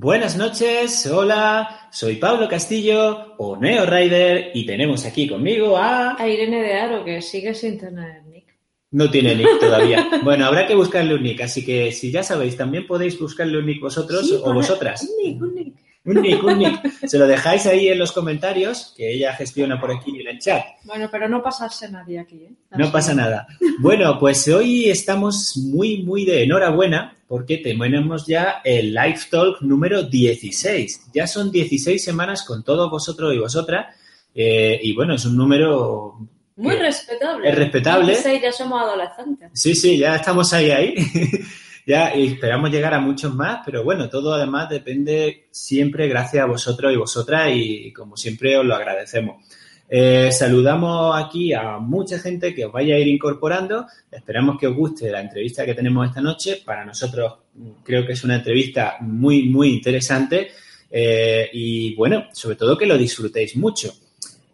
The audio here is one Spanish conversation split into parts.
Buenas noches, hola, soy Pablo Castillo o Neo Rider y tenemos aquí conmigo a... A Irene de Aro, que sigue sin tener nick. No tiene nick todavía. Bueno, habrá que buscarle un nick, así que si ya sabéis, también podéis buscarle un nick vosotros Sí, o vosotras. Un nick, un nick. Un nick, un nick. Se lo dejáis ahí en los comentarios, que ella gestiona por aquí en el chat. Bueno, pero no pasarse nadie aquí, ¿eh? No pasa nada. Bueno, pues hoy estamos muy, muy de enhorabuena porque tenemos ya el Live Talk número 16. Ya son 16 semanas con todos vosotros y vosotras. eh, y bueno, es un número... Muy respetable. es respetable. 16 ya somos adolescentes. Sí, sí, ya estamos ahí, ahí. Ya esperamos llegar a muchos más, pero bueno, todo además depende siempre gracias a vosotros y vosotras y como siempre os lo agradecemos. Eh, saludamos aquí a mucha gente que os vaya a ir incorporando. Esperamos que os guste la entrevista que tenemos esta noche. Para nosotros mm, creo que es una entrevista muy, muy interesante eh, y bueno, sobre todo que lo disfrutéis mucho.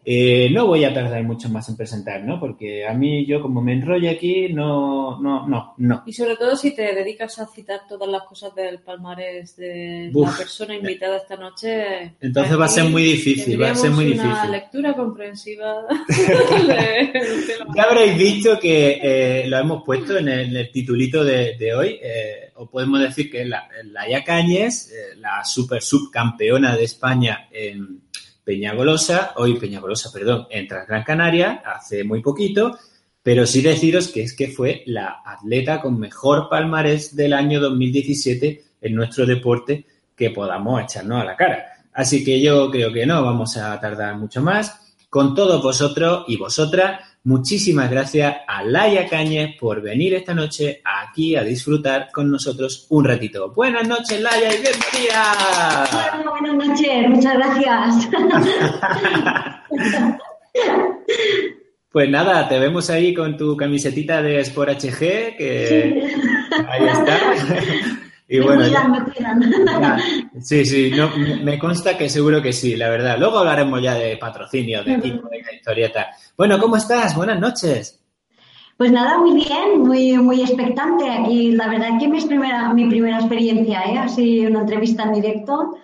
Eh, no voy a tardar mucho más en presentar, ¿no? Porque a mí, yo como me enrollo aquí, no, no, no, no. Y sobre todo si te dedicas a citar todas las cosas del palmarés de Uf. la persona invitada esta noche. Entonces va a ser muy difícil, va a ser muy difícil. Una lectura comprensiva Ya habréis visto que eh, lo hemos puesto en el, en el titulito de, de hoy. eh, o podemos decir que la, Laia Cañes, eh, la super subcampeona de España en Peñagolosa, hoy Peñagolosa, perdón, en Transgran Canaria, hace muy poquito. Pero sí deciros que es que fue la atleta con mejor palmarés del año 2017 en nuestro deporte que podamos echarnos a la cara. Así que yo creo que no vamos a tardar mucho más. Con todos vosotros y vosotras, muchísimas gracias a Laia Cañes por venir esta noche aquí a disfrutar con nosotros un ratito. Buenas noches, Laia, y bienvenida. Bueno, buenas noches, muchas gracias. Pues nada, te vemos ahí con tu camisetita de Sport HG, que ahí está. Y me bueno, cuidan, me cuidan. Ya, Sí, sí, no, me consta que seguro que sí, la verdad. Luego hablaremos ya de patrocinio, de equipo, de historieta. Bueno, ¿cómo estás? Buenas noches. Pues nada, muy bien, muy, muy expectante aquí. La verdad que mi primera, mi primera experiencia, ¿eh? Así una entrevista en directo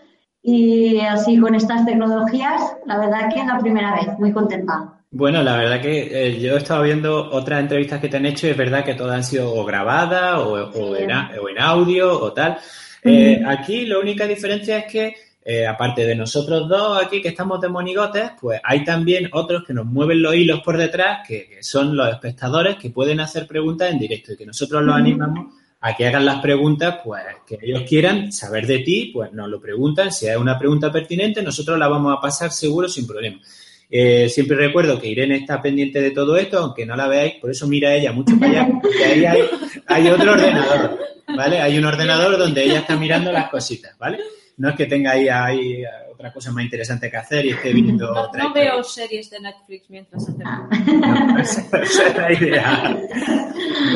y así con estas tecnologías, la verdad que es la primera vez, muy contenta. Bueno, la verdad que eh, yo he estado viendo otras entrevistas que te han hecho y es verdad que todas han sido o grabadas o, o en, o en audio o tal. Eh, aquí la única diferencia es que, eh, aparte de nosotros dos aquí que estamos de monigotes, pues hay también otros que nos mueven los hilos por detrás, que, que son los espectadores que pueden hacer preguntas en directo y que nosotros los animamos a que hagan las preguntas, pues que ellos quieran saber de ti, pues nos lo preguntan. Si es una pregunta pertinente, nosotros la vamos a pasar seguro sin problema. Eh, siempre recuerdo que Irene está pendiente de todo esto, aunque no la veáis, por eso mira ella mucho para allá, porque ahí hay, hay otro ordenador, ¿vale? Hay un ordenador donde ella está mirando las cositas, ¿vale? No es que tenga ahí, ahí otra cosa más interesante que hacer y esté viendo No, no veo series de Netflix mientras hacemos. No, esa esa es la idea.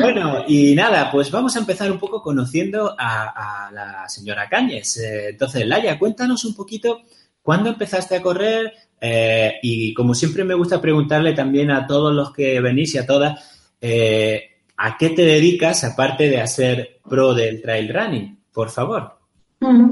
Bueno, y nada, pues vamos a empezar un poco conociendo a, a la señora Cañes. Eh, entonces, Laia, cuéntanos un poquito cuándo empezaste a correr eh, y como siempre me gusta preguntarle también a todos los que venís y a todas, eh, ¿a qué te dedicas aparte de hacer pro del trail running? Por favor. Mm.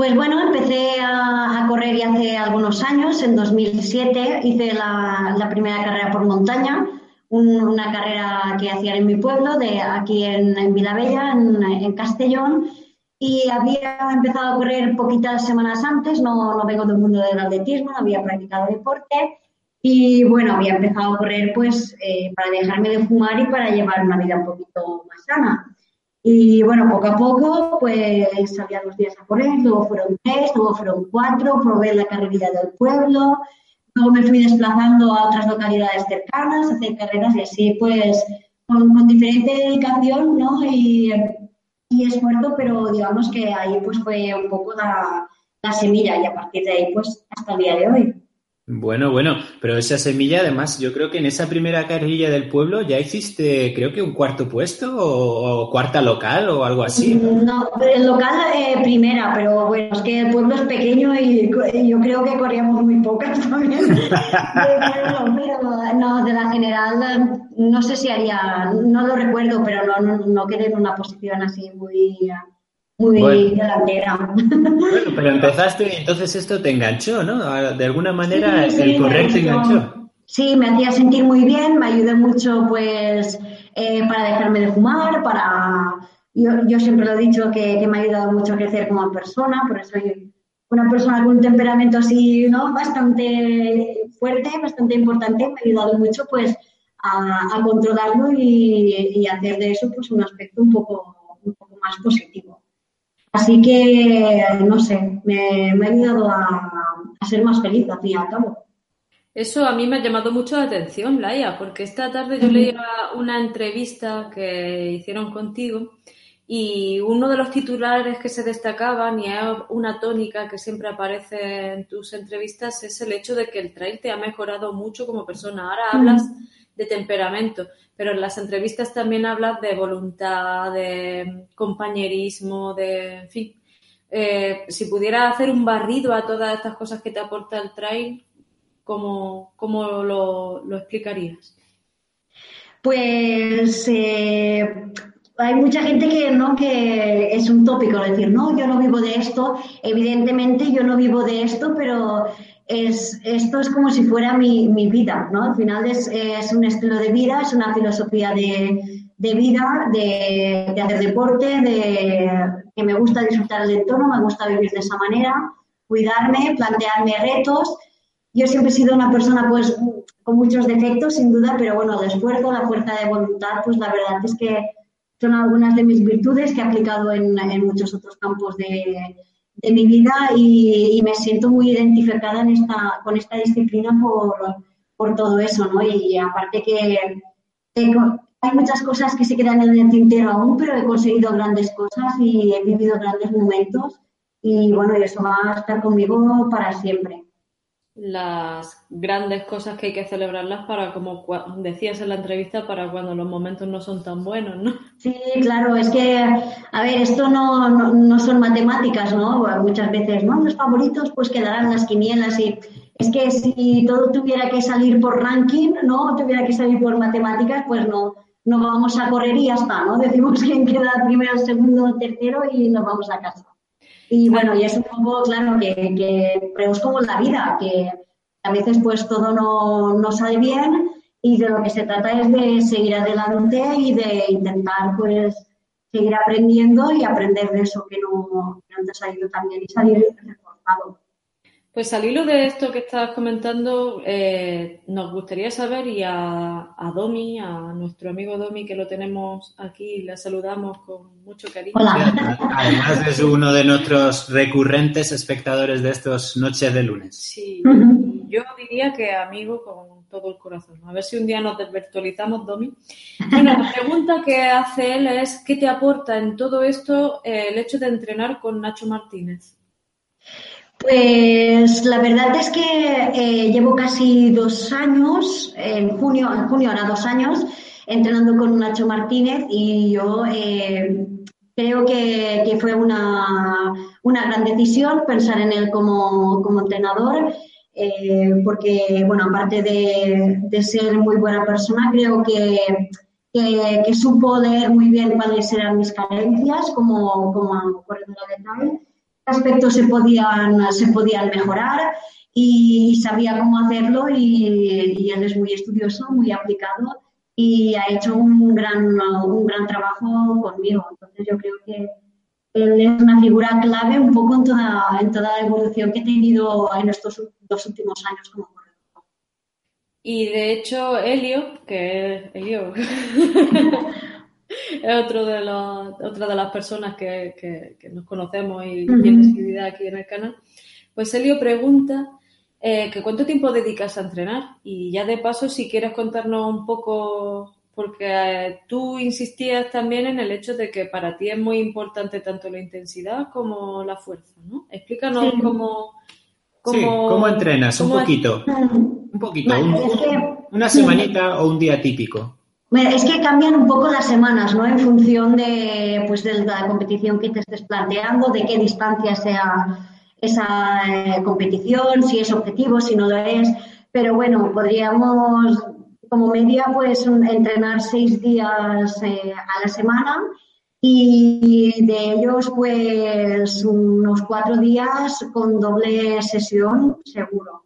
Pues bueno, empecé a, a correr ya hace algunos años, en 2007 hice la, la primera carrera por montaña, un- una carrera que hacían en mi pueblo, de aquí en, en Vilabella, en, en Castellón, y había empezado a correr poquitas semanas antes, no, no vengo del mundo del atletismo, no había practicado deporte, y bueno, había empezado a correr pues eh, para dejarme de fumar y para llevar una vida un poquito más sana. Y bueno, poco a poco, pues salía los días a correr, luego fueron tres, luego fueron cuatro, probé la carrerilla del pueblo, luego me fui desplazando a otras localidades cercanas, a hacer carreras y así, pues con, con diferente dedicación ¿no? y, y esfuerzo, pero digamos que ahí pues fue un poco la, la semilla y a partir de ahí pues hasta el día de hoy. Bueno, bueno, pero esa semilla, además, yo creo que en esa primera carrilla del pueblo ya hiciste, creo que un cuarto puesto o, o cuarta local o algo así. No, el local eh, primera, pero bueno, es que el pueblo es pequeño y y yo creo que corríamos muy pocas también. pero, pero, no, de la general, no sé si haría, no lo recuerdo, pero no, no, no quedé en una posición así muy, muy delantera. Bueno, pero empezaste y entonces esto te enganchó, ¿no? De alguna manera el correr te enganchó. Sí, me hacía sentir muy bien, me ayudó mucho pues eh, para dejarme de fumar, para... Yo, yo siempre lo he dicho que, me ha ayudado mucho a crecer como persona, por eso soy una persona con un temperamento así, ¿no? Bastante fuerte, bastante importante, me ha ayudado mucho pues a, controlarlo y, hacer de eso pues un aspecto un poco, un poco más positivo. Así que, no sé, me, ha ayudado a, a, ser más feliz, al fin y al cabo. Eso a mí me ha llamado mucho la atención, Laia, porque esta tarde yo leía una entrevista que hicieron contigo y uno de los titulares que se destacaban, y es una tónica que siempre aparece en tus entrevistas, es el hecho de que el trail te ha mejorado mucho como persona. Ahora hablas de temperamento, pero en las entrevistas también hablas de voluntad, de compañerismo, de, en fin. Eh, si pudiera hacer un barrido a todas estas cosas que te aporta el trail, ¿cómo, cómo lo, lo, explicarías? Pues eh, hay mucha gente que no que es un tópico decir no yo no vivo de esto evidentemente yo no vivo de esto pero es, esto es como si fuera mi, mi vida, ¿no? Al final es, es, un estilo de vida, es una filosofía de, de vida, de, de, hacer deporte, de que me gusta disfrutar del entorno, me gusta vivir de esa manera, cuidarme, plantearme retos. Yo siempre he sido una persona pues con muchos defectos, sin duda, pero bueno, el esfuerzo, la fuerza de voluntad, pues la verdad es que son algunas de mis virtudes que he aplicado en, en muchos otros campos de, de mi vida y, me siento muy identificada en esta, con esta disciplina por, por todo eso, ¿no? Y aparte que hay muchas cosas que se quedan en el tintero aún, pero he conseguido grandes cosas y he vivido grandes momentos y bueno, y eso va a estar conmigo para siempre las grandes cosas que hay que celebrarlas para, como decías en la entrevista, para cuando los momentos no son tan buenos, ¿no? Sí, claro, es que, a ver, esto no, no, son matemáticas, ¿no? Muchas veces, ¿no? Los favoritos pues quedarán las quinielas y es que si todo tuviera que salir por ranking, ¿no? Tuviera que salir por matemáticas, pues no, no vamos a correr y ya está, ¿no? Decimos quién queda primero, segundo, tercero y nos vamos a casa. Y bueno, y es un poco, claro, que, que es como la vida, que a veces pues todo no, no sale bien y de lo que se trata es de seguir adelante y de intentar pues seguir aprendiendo y aprender de eso que no, que no te ha salido tan bien y salir reforzado. Pues al hilo de esto que estás comentando, eh, nos gustaría saber, y a, Domi, a nuestro amigo Domi, que lo tenemos aquí, le saludamos con mucho cariño. Además es uno de nuestros recurrentes espectadores de estos noches de lunes. Sí, yo diría que amigo con todo el corazón. A ver si un día nos desvirtualizamos, Domi. Bueno, la pregunta que hace él es, ¿qué te aporta en todo esto eh, el hecho de entrenar con Nacho Martínez? Pues la verdad es que eh, llevo casi dos años, en junio, en junio ahora dos años, entrenando con Nacho Martínez y yo eh, creo que, fue una, gran decisión pensar en él como, entrenador, eh, porque, bueno, aparte de, ser muy buena persona, creo que, que, supo leer muy bien cuáles eran mis carencias como, como corredora de tal aspectos se podían, se podían mejorar y sabía cómo hacerlo y, él es muy estudioso, muy aplicado y ha hecho un gran, un gran trabajo conmigo. Entonces yo creo que él es una figura clave un poco en toda, en toda la evolución que he tenido en estos dos últimos años como corredor. Y de hecho, Elio, que es Elio, es otro de los, otra de las personas que, nos conocemos y tiene seguridad aquí en el canal. Pues Elio pregunta eh, que cuánto tiempo dedicas a entrenar y ya de paso si quieres contarnos un poco, porque eh, tú insistías también en el hecho de que para ti es muy importante tanto la intensidad como la fuerza, ¿no? Explícanos cómo, cómo, entrenas, un poquito, un poquito, una semanita o un día típico es que cambian un poco las semanas, ¿no? En función de, pues, de la competición que te estés planteando, de qué distancia sea esa eh, competición, si es objetivo, si no lo es. Pero bueno, podríamos, como media, pues entrenar seis días eh, a la semana y de ellos pues unos cuatro días con doble sesión seguro.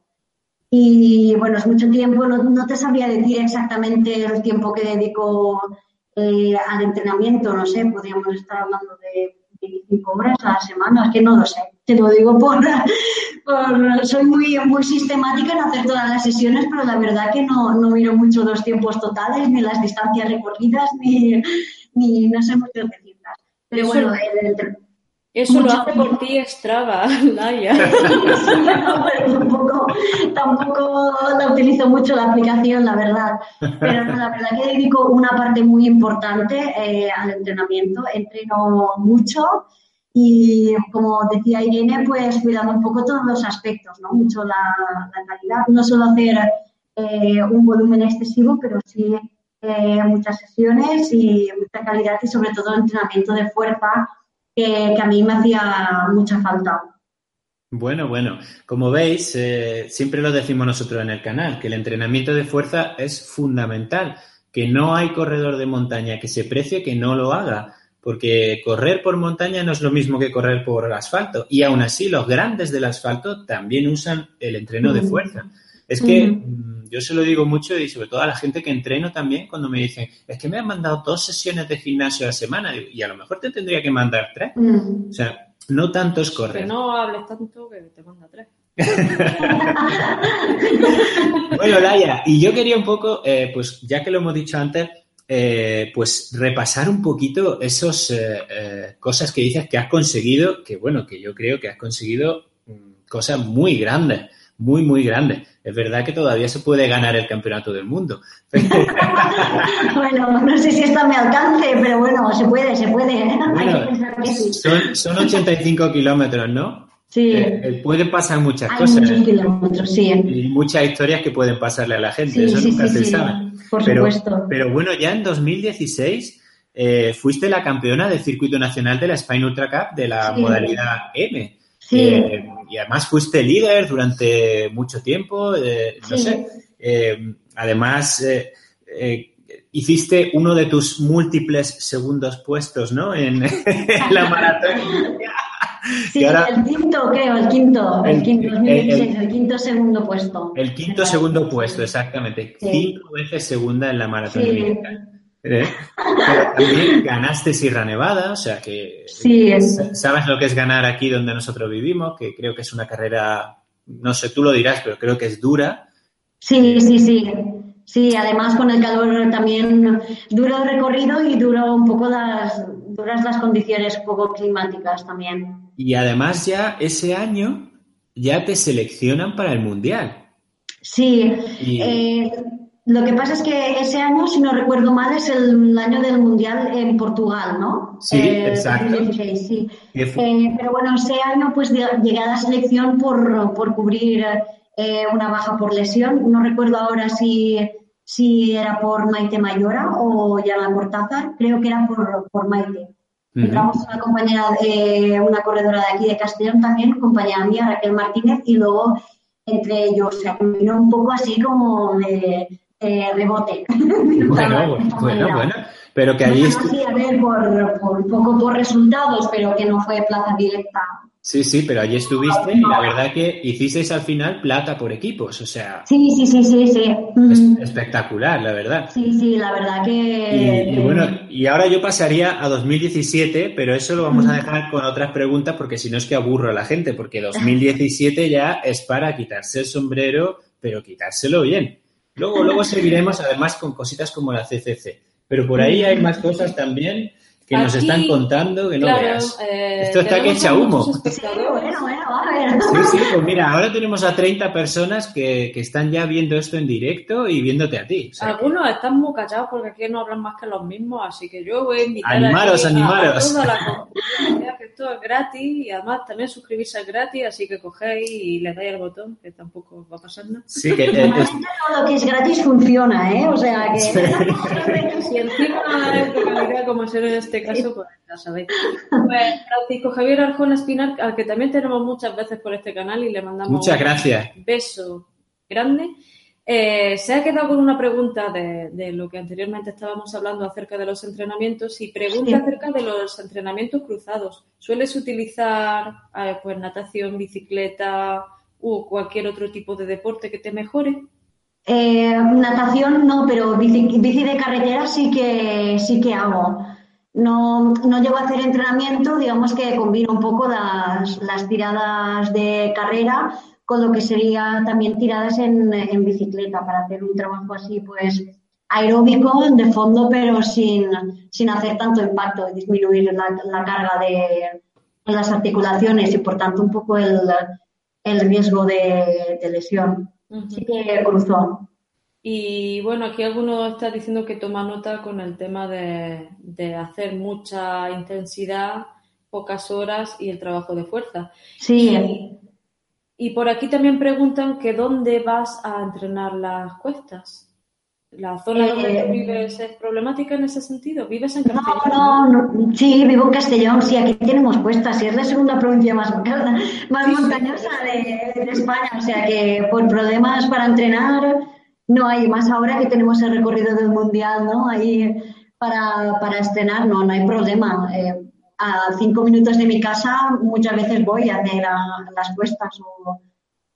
Y bueno, es mucho tiempo, no, te sabría decir exactamente el tiempo que dedico eh, al entrenamiento, no sé, podríamos estar hablando de 25 horas a la semana, es que no lo sé, te lo digo por, por, soy muy, muy sistemática en hacer todas las sesiones, pero la verdad que no, no miro mucho los tiempos totales, ni las distancias recorridas, ni, ni no sé mucho cifras. Pero bueno, el, eso lo hace por ti Strava, Laia. tampoco, tampoco la utilizo mucho la aplicación, la verdad. Pero la verdad que dedico una parte muy importante eh, al entrenamiento. Entreno mucho y, como decía Irene, pues cuidando un poco todos los aspectos, ¿no? Mucho la, calidad, no solo hacer eh, un volumen excesivo, pero sí eh, muchas sesiones y mucha calidad y sobre todo entrenamiento de fuerza que, a mí me hacía mucha falta. Bueno, bueno, como veis, eh, siempre lo decimos nosotros en el canal, que el entrenamiento de fuerza es fundamental, que no hay corredor de montaña que se precie que no lo haga, porque correr por montaña no es lo mismo que correr por asfalto, y aún así los grandes del asfalto también usan el entreno de fuerza. Es que mm, yo se lo digo mucho y sobre todo a la gente que entreno también cuando me dicen, es que me han mandado dos sesiones de gimnasio a la semana y a lo mejor te tendría que mandar tres. O sea, no tanto es correr. Que no hables tanto que te manda tres. bueno, Laia, y yo quería un poco, eh, pues ya que lo hemos dicho antes, eh, pues repasar un poquito esas eh, cosas que dices que has conseguido, que bueno, que yo creo que has conseguido mm, cosas muy grandes muy, muy grande. Es verdad que todavía se puede ganar el campeonato del mundo. bueno, no sé si está a mi alcance, pero bueno, se puede, se puede. son, 85 kilómetros, ¿no? Sí. Eh, eh, pueden pasar muchas cosas. Muchos kilómetros, sí. Y muchas historias que pueden pasarle a la gente, eso nunca se sabe. Por pero, supuesto. Pero bueno, ya en 2016 eh, fuiste la campeona del circuito nacional de la Spain Ultra Cup de la modalidad M. Eh, y además fuiste líder durante mucho tiempo, eh, no sé. Eh, además, hiciste uno de tus múltiples segundos puestos, ¿no? En, la maratón. Sí, el quinto, creo, el quinto, el, quinto, 2016, el, quinto segundo puesto. El quinto segundo puesto, exactamente. Cinco veces segunda en la maratón. Sí. ¿Eh? Pero también ganaste Sierra Nevada, o sea que sí, sabes lo que es ganar aquí donde nosotros vivimos, que creo que es una carrera, no sé, tú lo dirás, pero creo que es dura. Sí, sí, sí. Sí, además con el calor también duro el recorrido y duro un poco las duras las condiciones poco climáticas también. Y además ya ese año ya te seleccionan para el mundial. Sí, eh, lo que pasa es que ese año, si no recuerdo mal, es el año del Mundial en Portugal, ¿no? Sí, eh, exacto. sí. Eh, pero bueno, ese año pues llegué a la selección por, por cubrir eh, una baja por lesión. No recuerdo ahora si, si era por Maite Mayora o Yana Cortázar. Creo que era por, por Maite. Entramos una compañera, una corredora de aquí de Castellón también, compañera mía, Raquel Martínez, y luego entre ellos, o sea, vino un poco así como de eh, rebote. Bueno, bueno, bueno, pero que allí... Sí, a ver, por, por, poco por resultados, pero que no fue plaza directa. Sí, sí, pero allí estuviste y la verdad que hicisteis al final plata por equipos, o sea... Sí, sí, sí, sí, sí. espectacular, la verdad. Sí, sí, la verdad que... Y, bueno, y ahora yo pasaría a 2017, pero eso lo vamos a dejar con otras preguntas porque si no es que aburro a la gente, porque 2017 ya es para quitarse el sombrero, pero quitárselo bien. Luego, luego seguiremos además con cositas como la CCC. Pero por ahí hay más cosas también que nos están contando que no veas. Eh, Esto está que echa humo. Sí, bueno, bueno, a ver. Sí, sí, pues mira, ahora tenemos a 30 personas que, que están ya viendo esto en directo y viéndote a ti. Algunos están muy callados porque aquí no hablan más que los mismos, así que yo voy a invitar animaros, a, animaros. a la comunidad que esto es gratis y además también suscribirse es gratis, así que cogéis y le dais el botón, que tampoco va a pasar nada. Sí, que es... lo que es gratis funciona, ¿eh? O sea que... si encima es de calidad como ser en este este caso, pues ya sabéis. Pues Francisco Javier Arjón Espinar, al que también tenemos muchas veces por este canal y le mandamos Muchas gracias. un beso grande. Eh, se ha quedado con una pregunta de, lo que anteriormente estábamos hablando acerca de los entrenamientos y pregunta acerca de los entrenamientos cruzados. ¿Sueles utilizar eh, pues natación, bicicleta u cualquier otro tipo de deporte que te mejore? Eh, natación no, pero bici, de carretera sí que sí que hago. No, no llego a hacer entrenamiento, digamos que combino un poco las, las tiradas de carrera con lo que sería también tiradas en, en, bicicleta para hacer un trabajo así, pues aeróbico de fondo, pero sin, sin hacer tanto impacto, disminuir la, carga de, las articulaciones y por tanto un poco el, el riesgo de, lesión. Sí que cruzó. Y bueno, aquí alguno está diciendo que toma nota con el tema de, de hacer mucha intensidad, pocas horas y el trabajo de fuerza. Sí. Y por aquí también preguntan que dónde vas a entrenar las cuestas. ¿La zona donde tú eh, vives es problemática en ese sentido? ¿Vives en Castellón? No, no, sí, vivo en Castellón, sí, aquí tenemos cuestas, y es la segunda provincia más, más montañosa de, España, o sea que por problemas para entrenar no hay, más ahora que tenemos el recorrido del Mundial, ¿no? Ahí para, para estrenar, no, no hay problema. Eh, a cinco minutos de mi casa muchas veces voy a hacer las cuestas.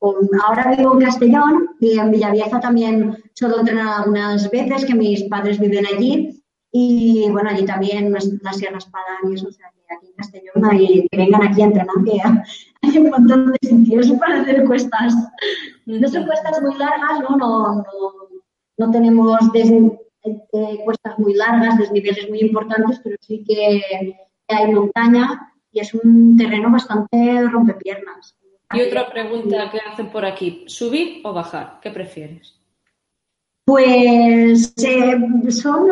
O, ahora vivo en Castellón y en Villavieja también suelo entrenar algunas veces que mis padres viven allí y bueno, allí también las sierras pagan y eso, o sea aquí en Castellón y que vengan aquí a entrenar que hay un montón de sitios para hacer cuestas. No son cuestas muy largas, no, no, no, tenemos eh, cuestas muy largas, desniveles muy importantes, pero sí que hay montaña y es un terreno bastante rompepiernas. Y otra pregunta que hacen por aquí, ¿subir o bajar? ¿Qué prefieres? Pues eh, son,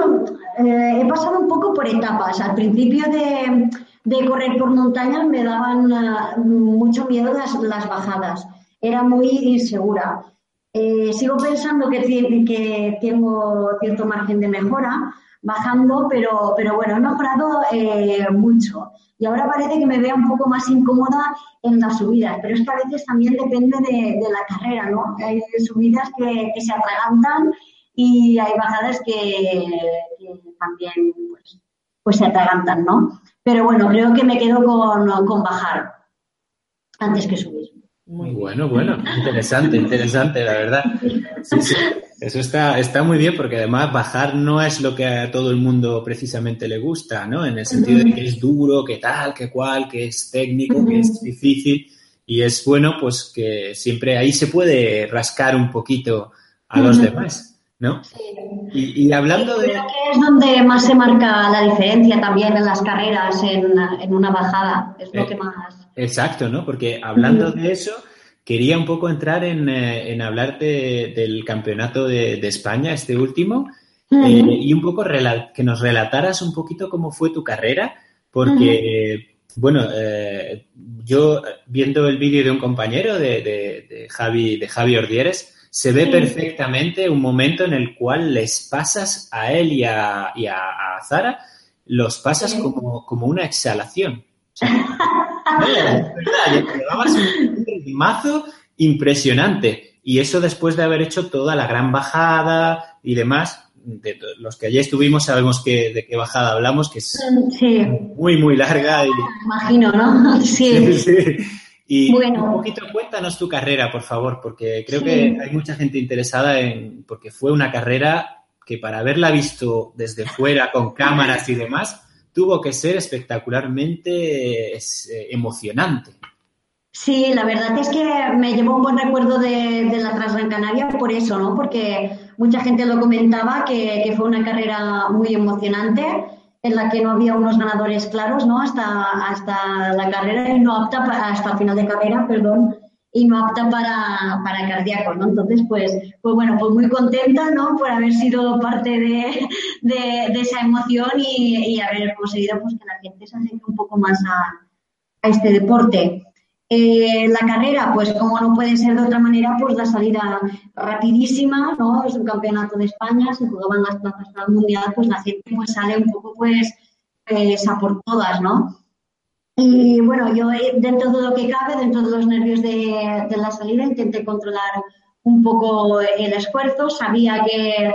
eh, he pasado un poco por etapas. Al principio de, correr por montañas me daban eh, mucho miedo las, las, bajadas. Era muy insegura. sigo pensando que, que tengo cierto margen de mejora, bajando, pero, pero bueno, he mejorado eh, mucho. Y ahora parece que me vea un poco más incómoda en las subidas, pero es que a veces también depende de, la carrera, ¿no? Hay subidas que, se atragantan y hay bajadas que, también pues, pues, se atragantan, ¿no? Pero bueno, creo que me quedo con, con bajar antes que subir. Muy bueno, bueno, interesante, interesante, la verdad. Sí, sí. Eso está, está muy bien porque además bajar no es lo que a todo el mundo precisamente le gusta, ¿no? En el sentido de que es duro, que tal, que cual, que es técnico, que es difícil y es bueno pues que siempre ahí se puede rascar un poquito a los demás, ¿no? Y, hablando de... Creo que es donde más se marca la diferencia también en las carreras, en, una bajada, es lo eh, que más... Exacto, ¿no? Porque hablando de eso Quería un poco entrar en, eh, hablarte del campeonato de, España, este último, eh, y un poco que nos relataras un poquito cómo fue tu carrera, porque, bueno, eh, yo viendo el vídeo de un compañero de, Javi, de Javi Ordieres, se ve perfectamente un momento en el cual les pasas a él y a, Zara, los pasas como, como una exhalación. llevabas un mazo impresionante. Y eso después de haber hecho toda la gran bajada y demás. De los que allí estuvimos sabemos que, de qué bajada hablamos, que es muy, muy larga. Y... Imagino, ¿no? Sí. Y bueno. un poquito cuéntanos tu carrera, por favor, porque creo que hay mucha gente interesada en, porque fue una carrera que para haberla visto desde fuera con cámaras y demás, tuvo que ser espectacularmente eh, emocionante. Sí, la verdad es que me llevó un buen recuerdo de, la Transgran Canaria por eso, ¿no? Porque mucha gente lo comentaba que, fue una carrera muy emocionante en la que no había unos ganadores claros, ¿no? Hasta, hasta la carrera y no apta hasta el final de carrera, perdón, y no apta para, para cardíacos, ¿no? Entonces, pues, pues bueno, pues muy contenta, ¿no? Por haber sido parte de, esa emoción y, haber conseguido pues, que la gente se acerque un poco más a, este deporte. Eh, la carrera, pues como no puede ser de otra manera, pues la salida rapidísima, ¿no? Es un campeonato de España, se jugaban las plazas para el mundial, pues la gente pues sale un poco pues, pues a por todas, ¿no? Y bueno, yo eh, dentro de lo que cabe, dentro de los nervios de, la salida, intenté controlar un poco el esfuerzo, sabía que,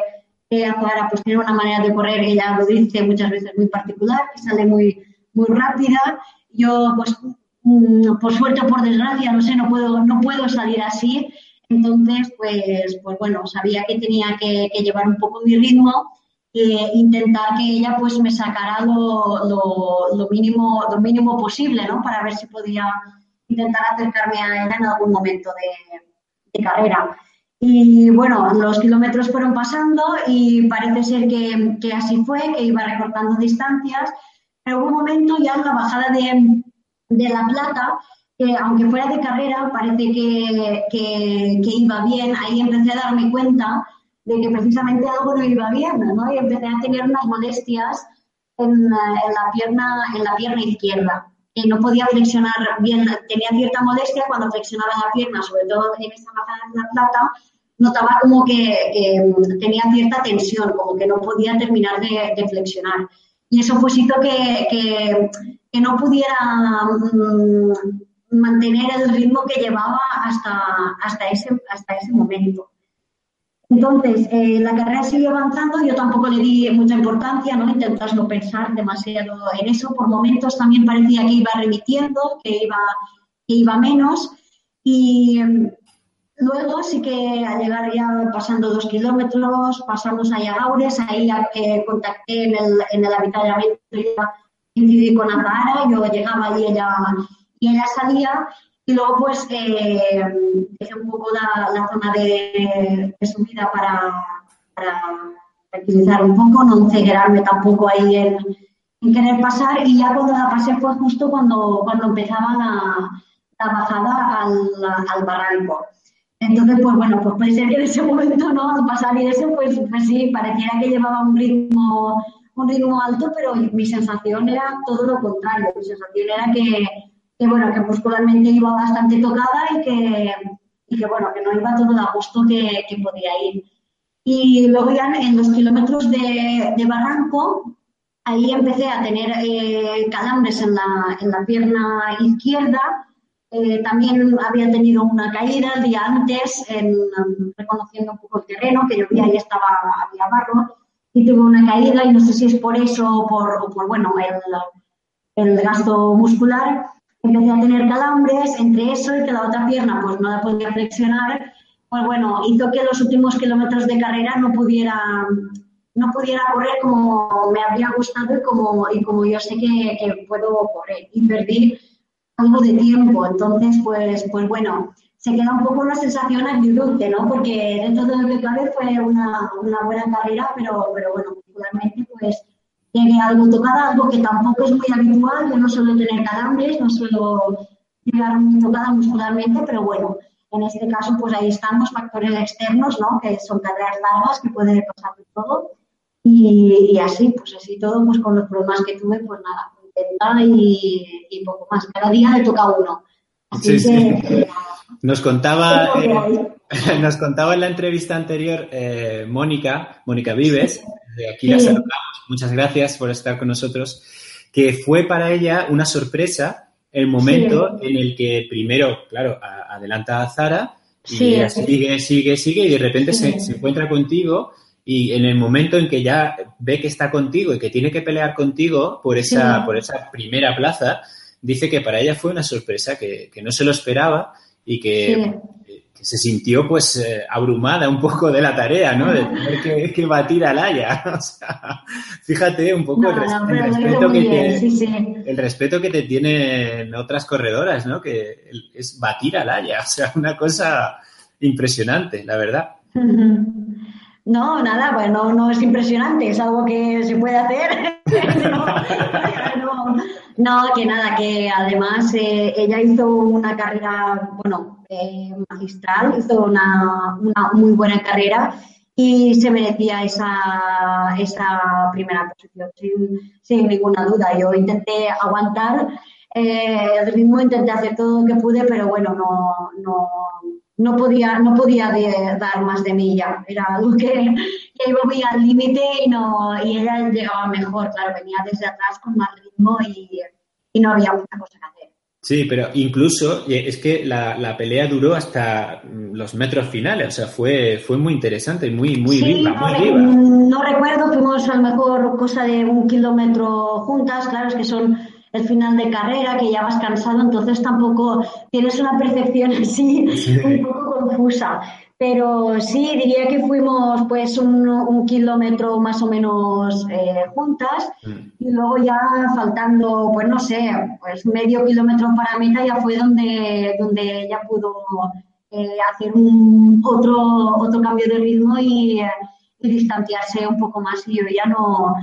que Azahara pues tiene una manera de correr, ella lo dice muchas veces muy particular, que sale muy, muy rápida. Yo pues por suerte o por desgracia, no sé, no puedo, no puedo salir así. Entonces, pues, pues bueno, sabía que tenía que, llevar un poco mi ritmo e intentar que ella pues me sacara lo, lo, mínimo, lo mínimo posible, ¿no? Para ver si podía intentar acercarme a ella en algún momento de, carrera. Y bueno, los kilómetros fueron pasando y parece ser que, que, así fue, que iba recortando distancias, hubo un momento ya en la bajada de, de La Plata aunque fuera de carrera, parece que, que, iba bien. Ahí empecé a darme cuenta de que precisamente algo no iba bien, ¿no? Y empecé a tener unas molestias en, la, pierna, en la pierna izquierda. Que no podía flexionar bien, tenía cierta molestia cuando flexionaba la pierna, sobre todo en esta bajada de la plata, notaba como que, tenía cierta tensión, como que no podía terminar de, flexionar. Y eso pues hizo que, que, que no pudiera mm, mantener el ritmo que llevaba hasta, hasta, ese, hasta ese momento. Entonces, eh, la carrera sigue avanzando, yo tampoco le di mucha importancia, ¿no? Intentas no pensar demasiado en eso. Por momentos también parecía que iba remitiendo, que iba, que iba menos. Y em, luego sí que al llegar ya pasando dos kilómetros, pasamos a Yagaures, ahí eh, contacté en el, en el avituallamiento y con Azahara, yo llegaba allí ella y ella salía y luego pues eh, un poco la, zona de, subida para, para tranquilizar un poco, no enceguerarme tampoco ahí en, querer pasar y ya cuando la pasé fue justo cuando, cuando empezaba la, bajada al, barranco. Entonces, pues bueno, pues puede ser que en ese momento, ¿no? Al pasar y eso, pues, pues sí, pareciera que llevaba un ritmo, un ritmo alto, pero mi sensación era todo lo contrario. Mi sensación era que, que bueno, que muscularmente iba bastante tocada y que, y que bueno, que no iba todo a gusto que, que podía ir. Y luego ya en los kilómetros de, de barranco, ahí empecé a tener eh, calambres en la, en la, pierna izquierda. Eh, también había tenido una caída el día antes, en, reconociendo un poco el terreno, que llovía y estaba, había barro, y tuve una caída y no sé si es por eso o por, por bueno, el, el gasto muscular empecé a tener calambres, entre eso y que la otra pierna pues no la podía flexionar, pues bueno, hizo que los últimos kilómetros de carrera no pudiera, no pudiera correr como me habría gustado y como, y como yo sé que, que puedo correr y perdí algo de tiempo. Entonces, pues, pues bueno, se queda un poco una sensación agridulce, ¿no? Porque dentro de lo que cabe fue una, una buena carrera, pero, pero bueno, particularmente pues llegué algo tocada, algo que tampoco es muy habitual. Yo no suelo tener calambres, no suelo llegar muy tocada muscularmente, pero bueno, en este caso, pues ahí están los factores externos, ¿no? Que son carreras largas, que puede pasar de todo. Y, así, pues así todo, pues con los problemas que tuve, pues nada, contenta y, y poco más. Cada día le toca uno. Así sí, que, sí. Nos contaba, eh, nos contaba en la entrevista anterior eh, Mónica, Mónica Vives, de aquí la saludamos, muchas gracias por estar con nosotros, que fue para ella una sorpresa el momento en el que primero, claro, adelanta a Zara y sigue, sigue, sigue y de repente se, encuentra contigo y en el momento en que ya ve que está contigo y que tiene que pelear contigo por esa, por esa primera plaza, dice que para ella fue una sorpresa, que, que no se lo esperaba y que, se sintió pues eh, abrumada un poco de la tarea, ¿no? De tener que, que batir a Laia. O sea, fíjate un poco el, respeto que te, el respeto que te tienen otras corredoras, ¿no? Que es batir a Laia. O sea, una cosa impresionante, la verdad. No, nada, pues no, es impresionante, es algo que se puede hacer. no, que nada, que además eh, ella hizo una carrera, bueno, eh, magistral, hizo una, muy buena carrera y se merecía esa, esa primera posición, sin, ninguna duda. Yo intenté aguantar eh, el ritmo, intenté hacer todo lo que pude, pero bueno, no, no no podía, no podía dar más de mí ya. Era algo que, que iba muy al límite y, no, y ella llegaba mejor. Claro, venía desde atrás con más ritmo y, y no había mucha cosa que hacer. Sí, pero incluso es que la, pelea duró hasta mm, los metros finales, o sea, fue, fue muy interesante, muy, muy viva, no, muy viva. No recuerdo, fuimos a lo mejor cosa de un kilómetro juntas, claro, es que son el final de carrera, que ya vas cansado, entonces tampoco tienes una percepción así un poco confusa. Pero sí, diría que fuimos pues un, kilómetro más o menos eh, juntas mm. y luego ya faltando, pues no sé, pues medio kilómetro para meta ya fue donde, donde ella pudo eh, hacer un otro, otro cambio de ritmo y, distanciarse un poco más y yo ya no,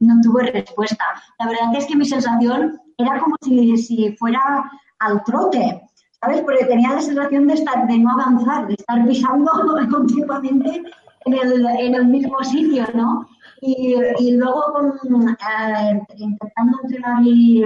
no tuve respuesta. La verdad es que mi sensación era como si, fuera al trote. ¿sabes? Porque tenía la sensación de, estar, de no avanzar, de estar pisando continuamente en el, mismo sitio, ¿no? Y, y luego con, eh, intentando entrenar y,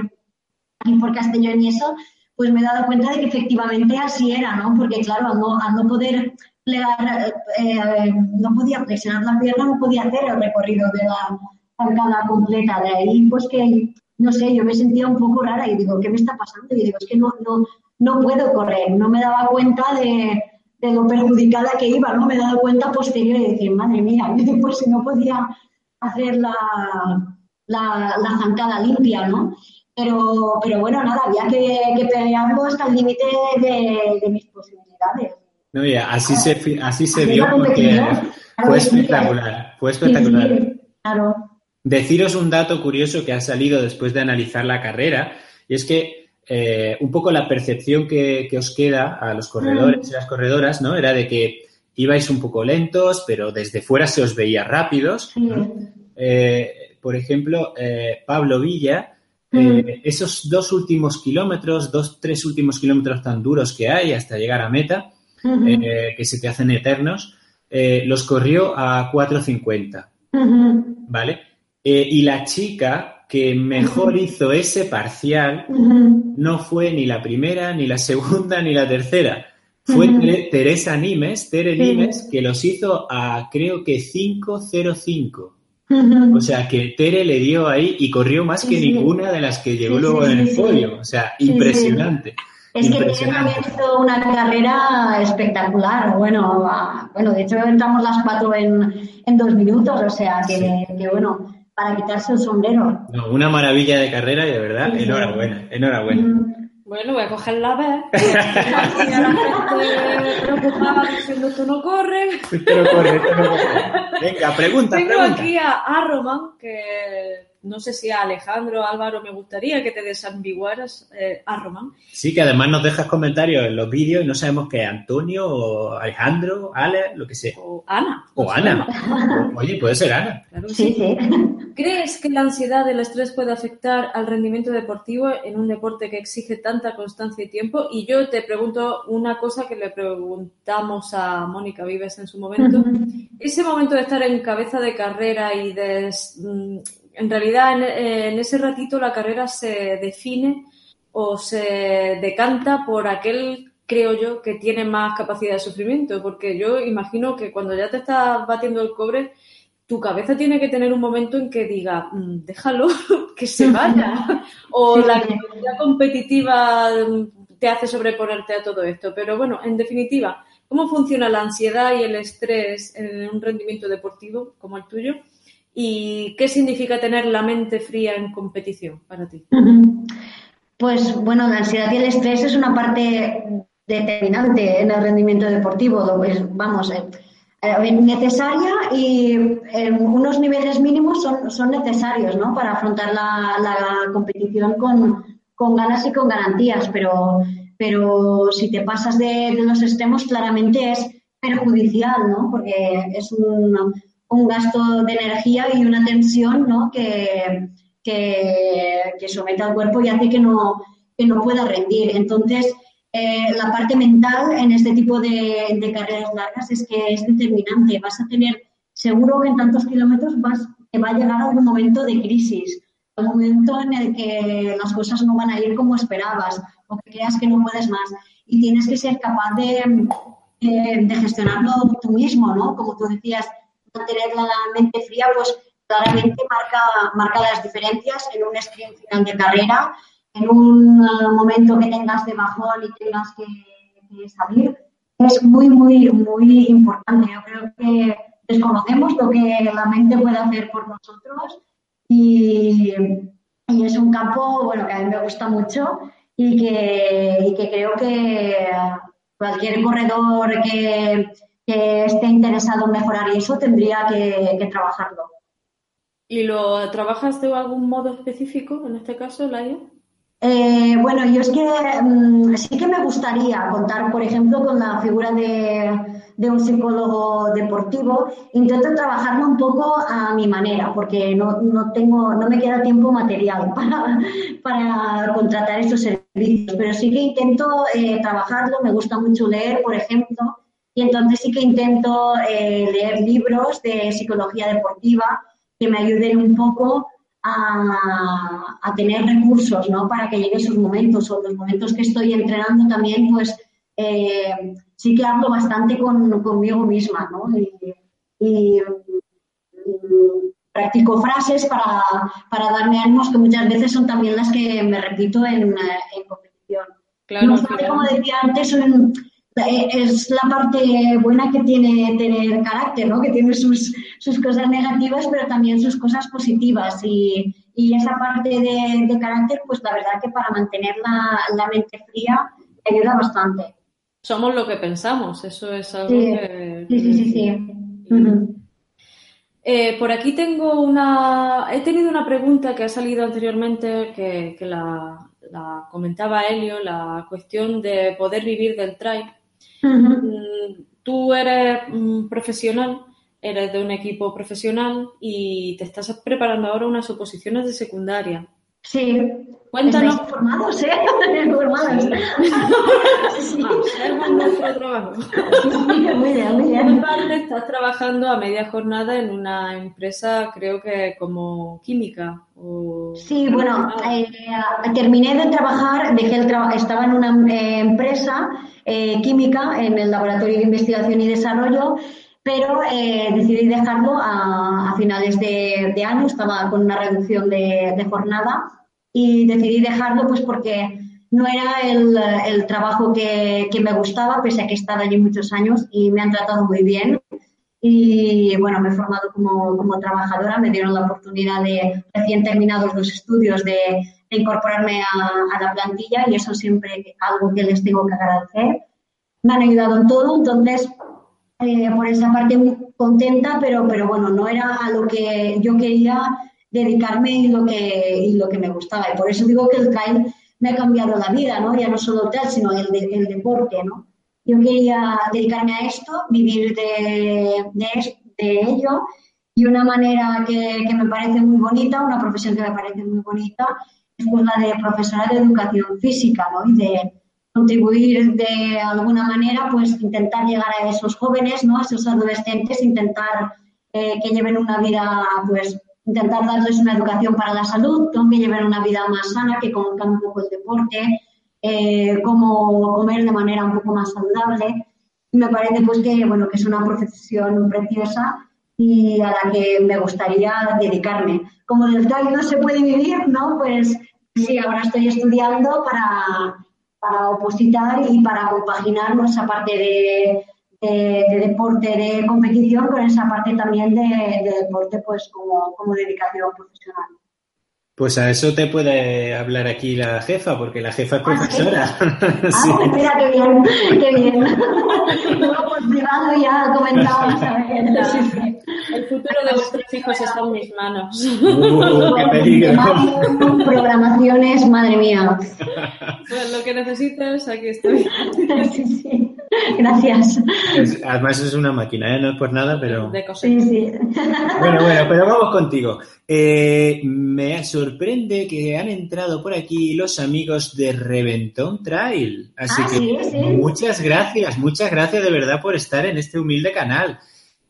por Castellón y eso, pues me he dado cuenta de que efectivamente así era, ¿no? Porque claro, al no, poder plegar, eh, no podía flexionar la pierna, no podía hacer el recorrido de la zancada completa. De ahí, pues que, no sé, yo me sentía un poco rara y digo, ¿qué me está pasando? Y digo, es que no, no, no puedo correr. No me daba cuenta de, lo perjudicada que iba, ¿no? Me he dado cuenta posterior y decir, madre mía, pues si no podía hacer la, la, zancada limpia, ¿no? Pero, pero bueno, nada, había que, que pelearlo hasta el límite de, mis posibilidades. No, ya, así se, así se vio porque fue espectacular, fue espectacular. claro. Deciros un dato curioso que ha salido después de analizar la carrera, y es que eh, un poco la percepción que, os queda a los corredores y las corredoras, ¿no? Era de que ibais un poco lentos, pero desde fuera se os veía rápidos. Eh, por ejemplo, eh, Pablo Villa, esos dos últimos kilómetros, dos, tres últimos kilómetros tan duros que hay hasta llegar a meta, que se te hacen eternos, los corrió a 4.50. ¿Vale? Y la chica que mejor hizo ese parcial no fue ni la primera, ni la segunda, ni la tercera. Fue Teresa Nimes, Tere Nimes, que los hizo a creo que 5.05. O sea, que Tere le dio ahí y corrió más que ninguna de las que llegó luego en el podio. O sea, impresionante. Es que Tere también hizo una carrera espectacular. Bueno, bueno, de hecho entramos las cuatro en, dos minutos, o sea, que, que bueno para quitarse el sombrero. No, una maravilla de carrera y de verdad, enhorabuena, enhorabuena. Mm. Bueno, voy a coger la vez. la gente preocupada diciendo esto no corre. Esto no corre, esto no corre. Venga, pregunta, Tengo aquí a, a Roman, que no sé si a Alejandro Álvaro me gustaría que te desambiguaras eh, a Román. Sí, que además nos dejas comentarios en los vídeos y no sabemos qué Antonio o Alejandro, Ale, lo que sea. O Ana. O Ana. Oye, puede ser Ana. sí, sí. ¿Crees que la ansiedad y el estrés puede afectar al rendimiento deportivo en un deporte que exige tanta constancia y tiempo? Y yo te pregunto una cosa que le preguntamos a Mónica Vives en su momento. Ese momento de estar en cabeza de carrera y de mm, en realidad en, ese ratito la carrera se define o se decanta por aquel, creo yo, que tiene más capacidad de sufrimiento, porque yo imagino que cuando ya te estás batiendo el cobre, tu cabeza tiene que tener un momento en que diga, mm, déjalo, que se vaya, o la actividad competitiva te hace sobreponerte a todo esto. Pero bueno, en definitiva, ¿cómo funciona la ansiedad y el estrés en un rendimiento deportivo como el tuyo? ¿Y qué significa tener la mente fría en competición para ti? Pues bueno, la ansiedad y el estrés es una parte determinante en el rendimiento deportivo, pues, vamos, eh, eh, necesaria y en unos niveles mínimos son, son necesarios ¿no? para afrontar la, competición con, con, ganas y con garantías, pero, pero si te pasas de, de los extremos claramente es perjudicial, ¿no? porque es un un gasto de energía y una tensión ¿no? que, que, somete al cuerpo y hace que no, que no pueda rendir. Entonces, eh, la parte mental en este tipo de, carreras largas es que es determinante. Vas a tener, seguro que en tantos kilómetros vas, te va a llegar algún momento de crisis, un momento en el que las cosas no van a ir como esperabas o que creas que no puedes más. Y tienes que ser capaz de, de, de gestionarlo tú mismo, ¿no? Como tú decías, mantener la mente fría, pues claramente marca, marca las diferencias en un sprint final de carrera en un momento que tengas de bajón y tengas que, salir, es muy, muy, muy importante. Yo creo que desconocemos lo que la mente puede hacer por nosotros y, es un campo bueno, que a mí me gusta mucho y que, que creo que cualquier corredor que, esté interesado en mejorar eso tendría que, trabajarlo. ¿Y lo trabajas de algún modo específico en este caso, Laia? Eh, bueno, yo es que mm, sí que me gustaría contar, por ejemplo, con la figura de, un psicólogo deportivo. Intento trabajarlo un poco a mi manera, porque no, tengo, no me queda tiempo material para, contratar esos servicios, pero sí que intento eh, trabajarlo. Me gusta mucho leer, por ejemplo, y entonces sí que intento eh, leer libros de psicología deportiva que me ayuden un poco a, tener recursos ¿no? para que lleguen esos momentos o los momentos que estoy entrenando también, pues eh, sí que hablo bastante con, conmigo misma ¿no? y, practico frases para, para, darme ánimos que muchas veces son también las que me repito en, en competición. Claro, como decía antes, eh, es la parte buena que tiene tener carácter, ¿no? que tiene sus, sus cosas negativas, pero también sus cosas positivas. Y, y esa parte de, carácter, pues la verdad que para mantener la, la, mente fría ayuda bastante. Somos lo que pensamos, eso es algo que... Sí, sí, sí. sí. Eh, por aquí tengo una... He tenido una pregunta que ha salido anteriormente que, que la, la, comentaba Helio, la cuestión de poder vivir del trail. Mm, tú eres profesional, eres de un equipo profesional y te estás preparando ahora unas oposiciones de secundaria. Sí. Cuéntanos. formados, ¿eh? Informados. sí. nuestro trabajo. muy bien, muy bien. estás trabajando a media jornada en una empresa, creo que como química. O... Sí, bueno, eh, terminé de trabajar, dejé el trabajo, estaba en una eh, empresa eh, química en el Laboratorio de Investigación y Desarrollo, pero decidí dejarlo a, finales de, año, estaba con una reducción de jornada y decidí dejarlo pues porque no era el, trabajo que, me gustaba, pese a que he estado allí muchos años y me han tratado muy bien. Y bueno, me he formado como, trabajadora, me dieron la oportunidad de, recién terminados los estudios, de, incorporarme a, la plantilla y eso siempre algo que les tengo que agradecer. Me han ayudado en todo, entonces eh, por esa parte contenta, pero, pero bueno, no era a lo que yo quería dedicarme y lo que, y lo que me gustaba. Y por eso digo que el trail me ha cambiado la vida, ¿no? Ya no solo el trail, sino el, el deporte, ¿no? Yo quería dedicarme a esto, vivir de, de, de ello y una manera que, que, me parece muy bonita, una profesión que me parece muy bonita, es pues la de profesora de educación física, ¿no? Y de contribuir de alguna manera, pues intentar llegar a esos jóvenes, ¿no? A esos adolescentes, intentar eh, que lleven una vida, pues, intentar darles una educación para la salud, que lleven una vida más sana, que conozcan un poco el deporte, eh, cómo comer de manera un poco más saludable. Me parece pues que bueno que es una profesión preciosa y a la que me gustaría dedicarme. Como del tal no se puede vivir, ¿no? Pues sí, ahora estoy estudiando para, para opositar y para compaginar esa parte de, de, deporte de competición con esa parte también de, deporte pues como dedicación profesional. Pues a eso te puede hablar aquí la jefa, porque la jefa es ah, profesora. ¿sí? Ah, mira, qué bien, qué bien. Luego por privado ya comentábamos. El futuro de vuestros hijos está en mis manos. Uh, ¡Qué peligro! Programaciones, madre mía. Pues lo que necesites, aquí estoy. Sí, sí. Gracias. además es una máquina, ¿eh? no es por nada, pero... De sí, sí. Bueno, bueno, pero vamos contigo. Eh, me sorprende que han entrado por aquí los amigos de Reventón Trail. Así ah, que muchas gracias, muchas gracias de verdad por estar en este humilde canal.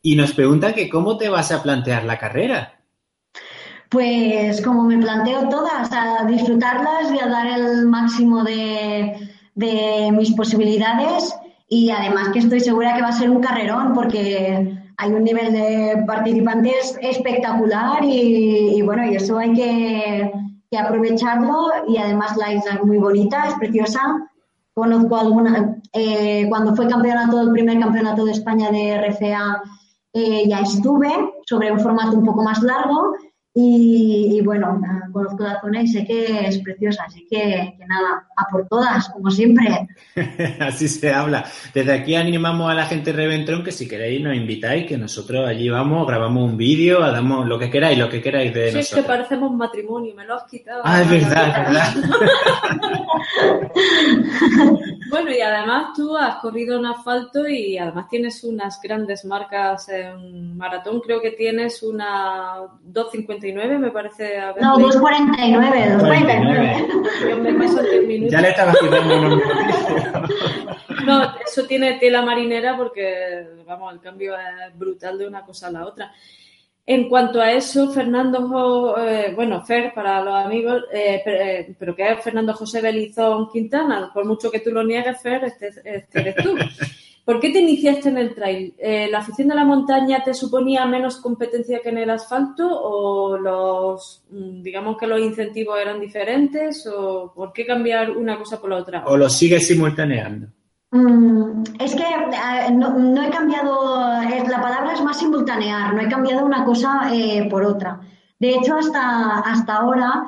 Y nos preguntan que cómo te vas a plantear la carrera. Pues como me planteo todas, a disfrutarlas y a dar el máximo de, de mis posibilidades y además que estoy segura que va a ser un carrerón porque hay un nivel de participantes espectacular y, bueno, y eso hay que, que aprovecharlo y además la isla es muy bonita, es preciosa. Conozco alguna, eh, cuando fue campeonato, el primer campeonato de España de RFA, eh, ya estuve sobre un formato un poco más largo y, bueno, conozco la zona y sé que es preciosa, así que, nada, a por todas, como siempre. así se habla. Desde aquí animamos a la gente de Reventron que si queréis nos invitáis, que nosotros allí vamos, grabamos un vídeo, damos lo que queráis, lo que queráis de sí, nosotros. es que parecemos un matrimonio, me lo has quitado. Ah, es verdad, es verdad. bueno, y además tú has corrido en asfalto y además tienes unas grandes marcas en maratón, creo que tienes una 250 me parece. No, 2.49, 2.49. Ya le estaba quitando unos No, eso tiene tela marinera porque, vamos, el cambio es brutal de una cosa a la otra. En cuanto a eso, Fernando, eh, bueno, Fer para los amigos, eh, eh, pero, que es Fernando José Belizón Quintana, por mucho que tú lo niegues, Fer, este, este eres tú. ¿Por qué te iniciaste en el trail? Eh, ¿La afición de la montaña te suponía menos competencia que en el asfalto o los, mm, digamos que los incentivos eran diferentes o por qué cambiar una cosa por la otra? ¿O lo sigues simultaneando? Mm, es que eh, no, he cambiado, la palabra es más simultanear, no he cambiado una cosa eh, por otra. De hecho, hasta, hasta ahora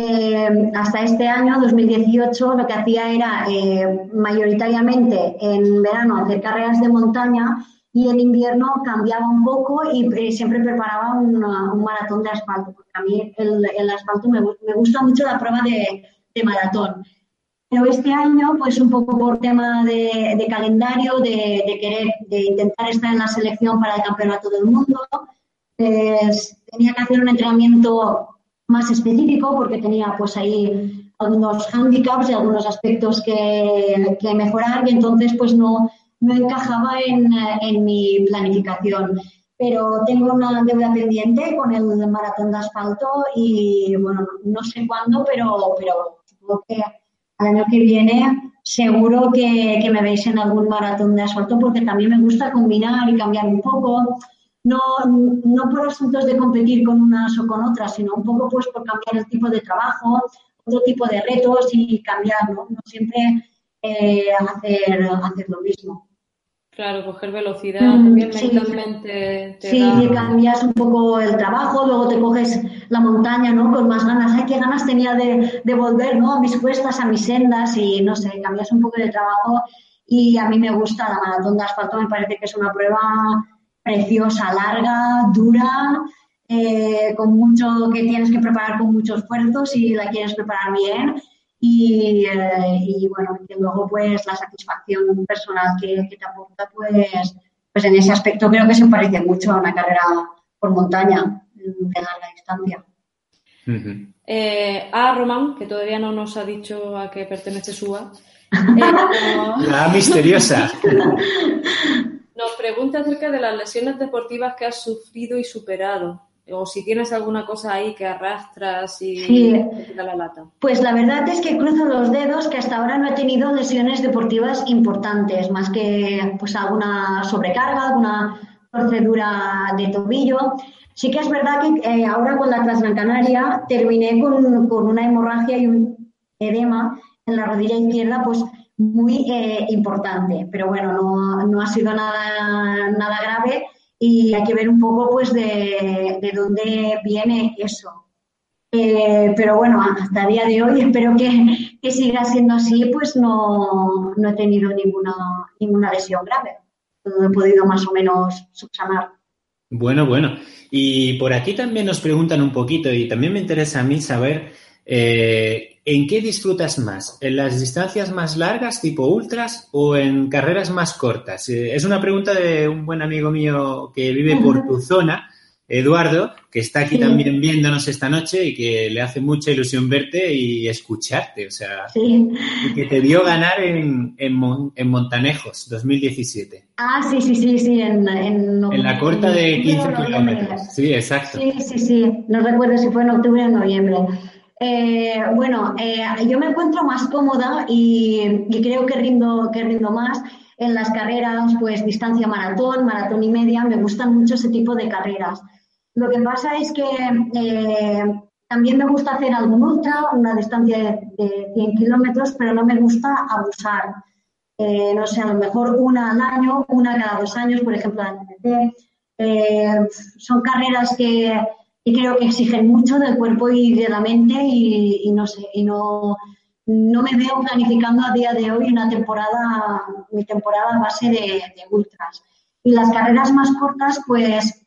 eh, hasta este año, 2018, lo que hacía era eh, mayoritariamente en verano hacer carreras de montaña y en invierno cambiaba un poco y eh, siempre preparaba un maratón de asfalto, porque a mí el, asfalto me, gusta mucho la prueba de, maratón. Pero este año, pues un poco por tema de, calendario, de, querer, de intentar estar en la selección para el Campeonato del Mundo, pues tenía que hacer un entrenamiento más específico porque tenía pues ahí algunos handicaps y algunos aspectos que, mejorar y entonces pues no, no encajaba en, mi planificación. Pero tengo una deuda pendiente con el maratón de asfalto y bueno, no sé cuándo, pero, pero supongo que año que viene seguro que, que me veis en algún maratón de asfalto porque también me gusta combinar y cambiar un poco no, no por asuntos de competir con unas o con otras, sino un poco pues por cambiar el tipo de trabajo, otro tipo de retos y cambiar, no, siempre eh, hacer, hacer lo mismo. Claro, coger velocidad mm, también mentalmente. sí, cambias un poco el trabajo, luego te coges la montaña, ¿no? Con más ganas. Ay, qué ganas tenía de, de volver, ¿no? A mis cuestas, a mis sendas y no sé, cambias un poco de trabajo y a mí me gusta la maratón de asfalto, me parece que es una prueba preciosa, larga, dura, eh, con mucho que tienes que preparar con mucho esfuerzo si la quieres preparar bien. Y, eh, bueno, y luego pues la satisfacción personal que, te aporta, pues, pues en ese aspecto creo que se parece mucho a una carrera por montaña de larga distancia. Eh, a Román, que todavía no nos ha dicho a qué pertenece SUA. La misteriosa. Nos pregunta acerca de las lesiones deportivas que has sufrido y superado. O si tienes alguna cosa ahí que arrastras y te da la lata. Pues la verdad es que cruzo los dedos que hasta ahora no he tenido lesiones deportivas importantes, más que pues alguna sobrecarga, alguna procedura de tobillo. Sí que es verdad que eh, ahora con la Transgran Canaria terminé con, con una hemorragia y un edema en la rodilla izquierda, pues muy eh, importante, pero bueno, no, no, ha sido nada, nada grave y hay que ver un poco pues de, de dónde viene eso. Eh, pero bueno, hasta día de hoy espero que, que siga siendo así, pues no, no, he tenido ninguna, ninguna lesión grave. Todo he podido más o menos subsanar. Bueno, bueno. Y por aquí también nos preguntan un poquito y también me interesa a mí saber eh, ¿En qué disfrutas más? ¿En las distancias más largas, tipo ultras, o en carreras más cortas? Eh, es una pregunta de un buen amigo mío que vive por tu zona, Eduardo, que está aquí también viéndonos esta noche y que le hace mucha ilusión verte y escucharte. O sea, y que te vio ganar en, en, Montanejos 2017. Ah, sí, sí, sí, sí. En, en, la corta de 15 kilómetros. Sí, exacto. Sí, sí, sí. No recuerdo si fue en octubre o en noviembre. Eh, bueno, eh, yo me encuentro más cómoda y, creo que rindo, que rindo más en las carreras, pues distancia maratón, maratón y media, me gustan mucho ese tipo de carreras. Lo que pasa es que eh, también me gusta hacer algún ultra, una distancia de, 100 kilómetros, pero no me gusta abusar. Eh, no sé, a lo mejor una al año, una cada dos años, por ejemplo, la NPT. Eh, son carreras que, creo que exigen mucho del cuerpo y de la mente y, no sé, y no, no me veo planificando a día de hoy una temporada, mi temporada base de, de ultras. Y las carreras más cortas, pues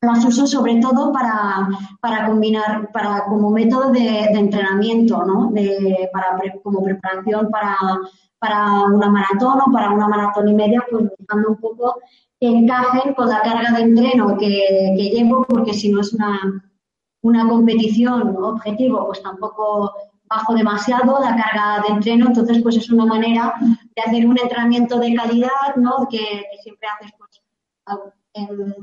las uso sobre todo para, para combinar, para como método de, entrenamiento, ¿no? De, para como preparación para, para una maratón o para una maratón y media, pues buscando un poco que encajen con la carga de entreno que, llevo, porque si no es una, una competición objetivo, pues tampoco bajo demasiado la carga de entreno, entonces pues es una manera de hacer un entrenamiento de calidad, ¿no? Que, siempre haces pues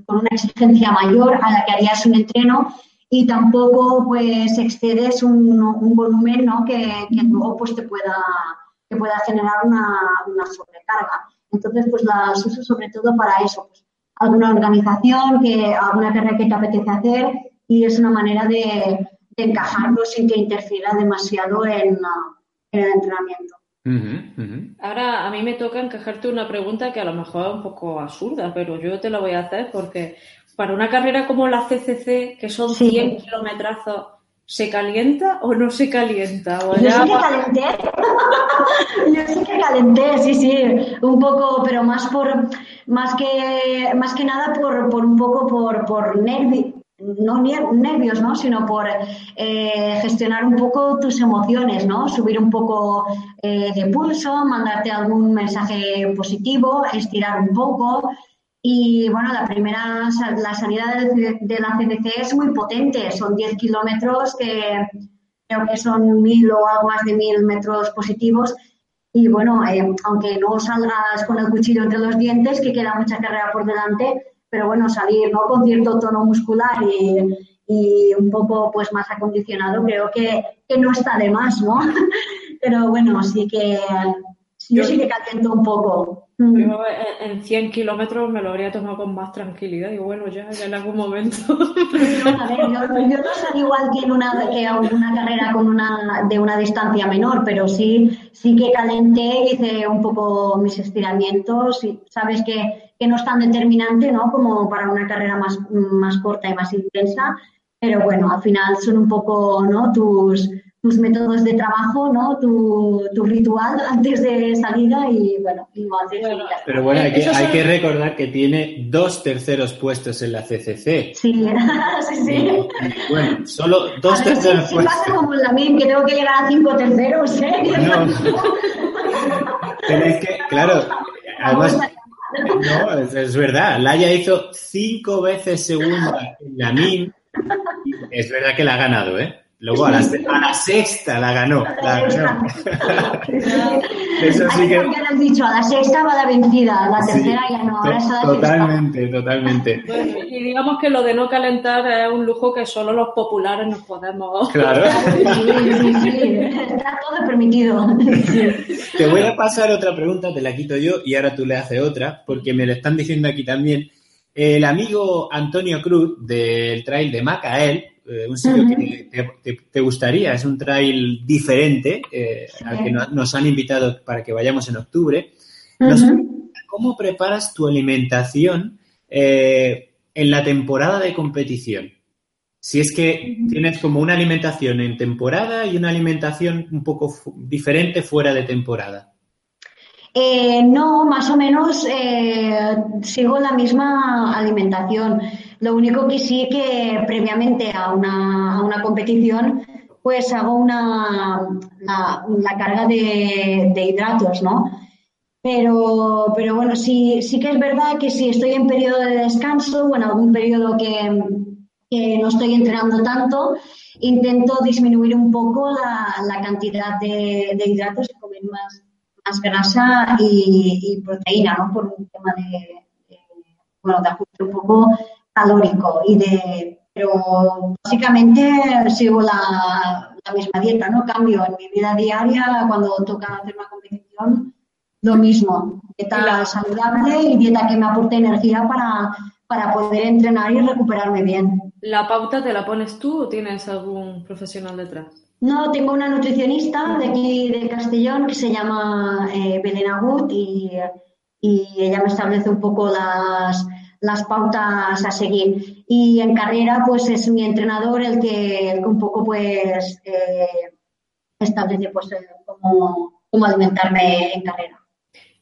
con una exigencia mayor a la que harías un entreno y tampoco pues excedes un, volumen ¿no? que, que, luego pues te pueda, que pueda generar una, sobrecarga. Entonces pues las uso sobre todo para eso, pues, alguna organización, que alguna carrera que te apetece hacer y es una manera de, de encajarlo sin que interfiera demasiado en, en el entrenamiento. Ahora a mí me toca encajarte una pregunta que a lo mejor es un poco absurda, pero yo te la voy a hacer porque para una carrera como la CCC, que son 100 kilometrazos, ¿se calienta o no se calienta? yo sí que calenté, yo sí que calenté, sí, sí, un poco, pero más por, más que, más que nada por, por un poco por, por nervio, no nervios, ¿no? sino por eh, gestionar un poco tus emociones, ¿no? subir un poco eh, de pulso, mandarte algún mensaje positivo, estirar un poco. Y bueno, la primera, la salida de, la CDC es muy potente, son 10 kilómetros que creo que son mil o algo más de mil metros positivos. Y bueno, eh, aunque no salgas con el cuchillo entre los dientes, que queda mucha carrera por delante, pero bueno, salir ¿no? con cierto tono muscular y, y un poco pues más acondicionado, creo que, que, no está de más, ¿no? pero bueno, sí que yo, sí que caliento un poco. Mm. Yo en 100 kilómetros me lo habría tomado con más tranquilidad y bueno, ya, en algún momento. a ver, yo, no soy igual que en una, que una carrera con una, de una distancia menor, pero sí, sí que calenté, hice un poco mis estiramientos y sabes que que no es tan determinante ¿no? como para una carrera más, más corta y más intensa, pero bueno, al final son un poco ¿no? tus, tus métodos de trabajo, ¿no? Tu, tu, ritual antes de salida y bueno, igual Pero bueno, hay que, hay que, recordar que tiene dos terceros puestos en la CCC. Sí, sí, sí. bueno, solo dos terceros puestos. Si pasa como en la MIM, que tengo que llegar a cinco terceros, ¿eh? No. Tenéis que, claro, además no, es, verdad. Laia hizo cinco veces segunda en la MIN. Es verdad que la ha ganado, ¿eh? Luego a la, sexta la ganó. Eso sí que... has dicho, a la sexta va la vencida, la tercera ya no. Ahora totalmente, totalmente. y digamos que lo de no calentar es un lujo que solo los populares nos podemos. Claro. Está todo permitido. Te voy a pasar otra pregunta, te la quito yo y ahora tú le haces otra, porque me lo están diciendo aquí también. El amigo Antonio Cruz del trail de Macael eh, un sitio que te, gustaría, es un trail diferente eh, al que nos han invitado para que vayamos en octubre. ¿Cómo preparas tu alimentación eh, en la temporada de competición? Si es que tienes como una alimentación en temporada y una alimentación un poco diferente fuera de temporada. No, más o menos sigo la misma alimentación. Lo único que sí que previamente a una, a una competición pues hago una, la, carga de, hidratos, ¿no? Pero, pero bueno, sí, sí que es verdad que si estoy en periodo de descanso o en algún periodo que, no estoy entrenando tanto, intento disminuir un poco la, cantidad de, hidratos y comer más, más grasa y, proteína, ¿no? Por un tema de, bueno, de ajuste un poco calórico y de, pero básicamente sigo la, la, misma dieta, ¿no? Cambio en mi vida diaria cuando toca hacer una competición, lo mismo, dieta saludable y dieta que me aporte energía para, para poder entrenar y recuperarme bien. ¿La pauta te la pones tú o tienes algún profesional detrás? No, tengo una nutricionista de aquí de Castellón que se llama eh, Belén Agut y, ella me establece un poco las, las pautas a seguir. Y en carrera, pues es mi entrenador el que un poco pues eh, establece pues eh, cómo, cómo alimentarme en carrera.